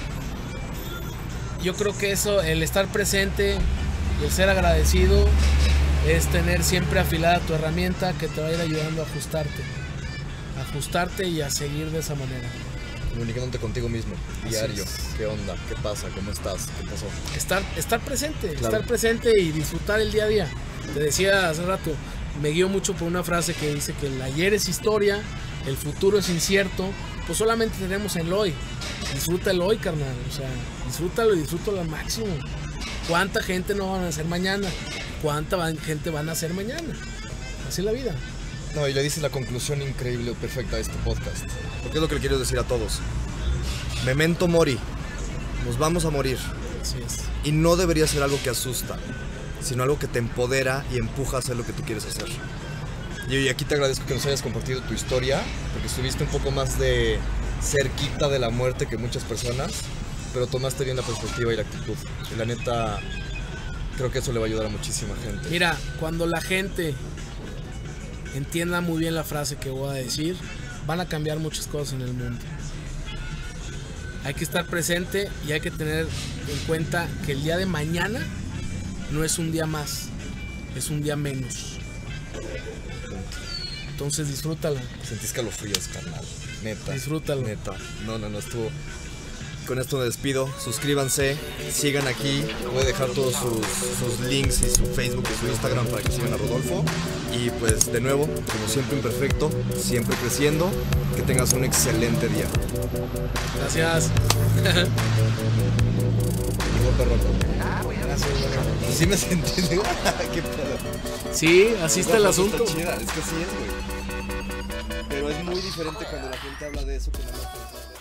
yo creo que eso, el estar presente el ser agradecido, es tener siempre afilada tu herramienta que te va a ir ayudando a ajustarte. Ajustarte y a seguir de esa manera. Comunicándote contigo mismo, diario. ¿Qué onda? ¿Qué pasa? ¿Cómo estás? ¿Qué pasó? Estar, estar presente, Claro. estar presente y disfrutar el día a día. Te decía hace rato, me guío mucho por una frase que dice que el ayer es historia, el futuro es incierto, pues solamente tenemos el hoy. Disfruta el hoy, carnal. O sea, disfrútalo y disfrútalo al máximo. ¿Cuánta gente no van a hacer mañana? ¿Cuánta gente van a hacer mañana? Así es la vida. No, y le dices la conclusión increíble, perfecta a este podcast. Porque es lo que le quiero decir a todos. Memento mori. Nos vamos a morir. Así es. Y no debería ser algo que asusta, sino algo que te empodera y empuja a hacer lo que tú quieres hacer. Y y aquí te agradezco que nos hayas compartido tu historia, porque estuviste un poco más de cerquita de la muerte que muchas personas, pero tomaste bien la perspectiva y la actitud. Y la neta, creo que eso le va a ayudar a muchísima gente. Mira, cuando la gente entienda muy bien la frase que voy a decir, van a cambiar muchas cosas en el mundo. Hay que estar presente y hay que tener en cuenta que el día de mañana no es un día más, es un día menos. Entonces disfrútalo. Sentí escalofríos, carnal. Neta. Disfrútalo. Neta. No, no, no estuvo. Con esto me despido. Suscríbanse, sigan aquí. Voy a dejar todos sus, sus links y su Facebook y su Instagram para que sigan a Rodolfo. Y pues de nuevo, como siempre imperfecto, siempre creciendo. Que tengas un excelente día. Gracias. <laughs> Sí me sentí. <laughs> qué pedo. Sí, así está el asunto. Está chida, es que sí es, güey. Pero es muy diferente cuando la gente habla de eso que nada más.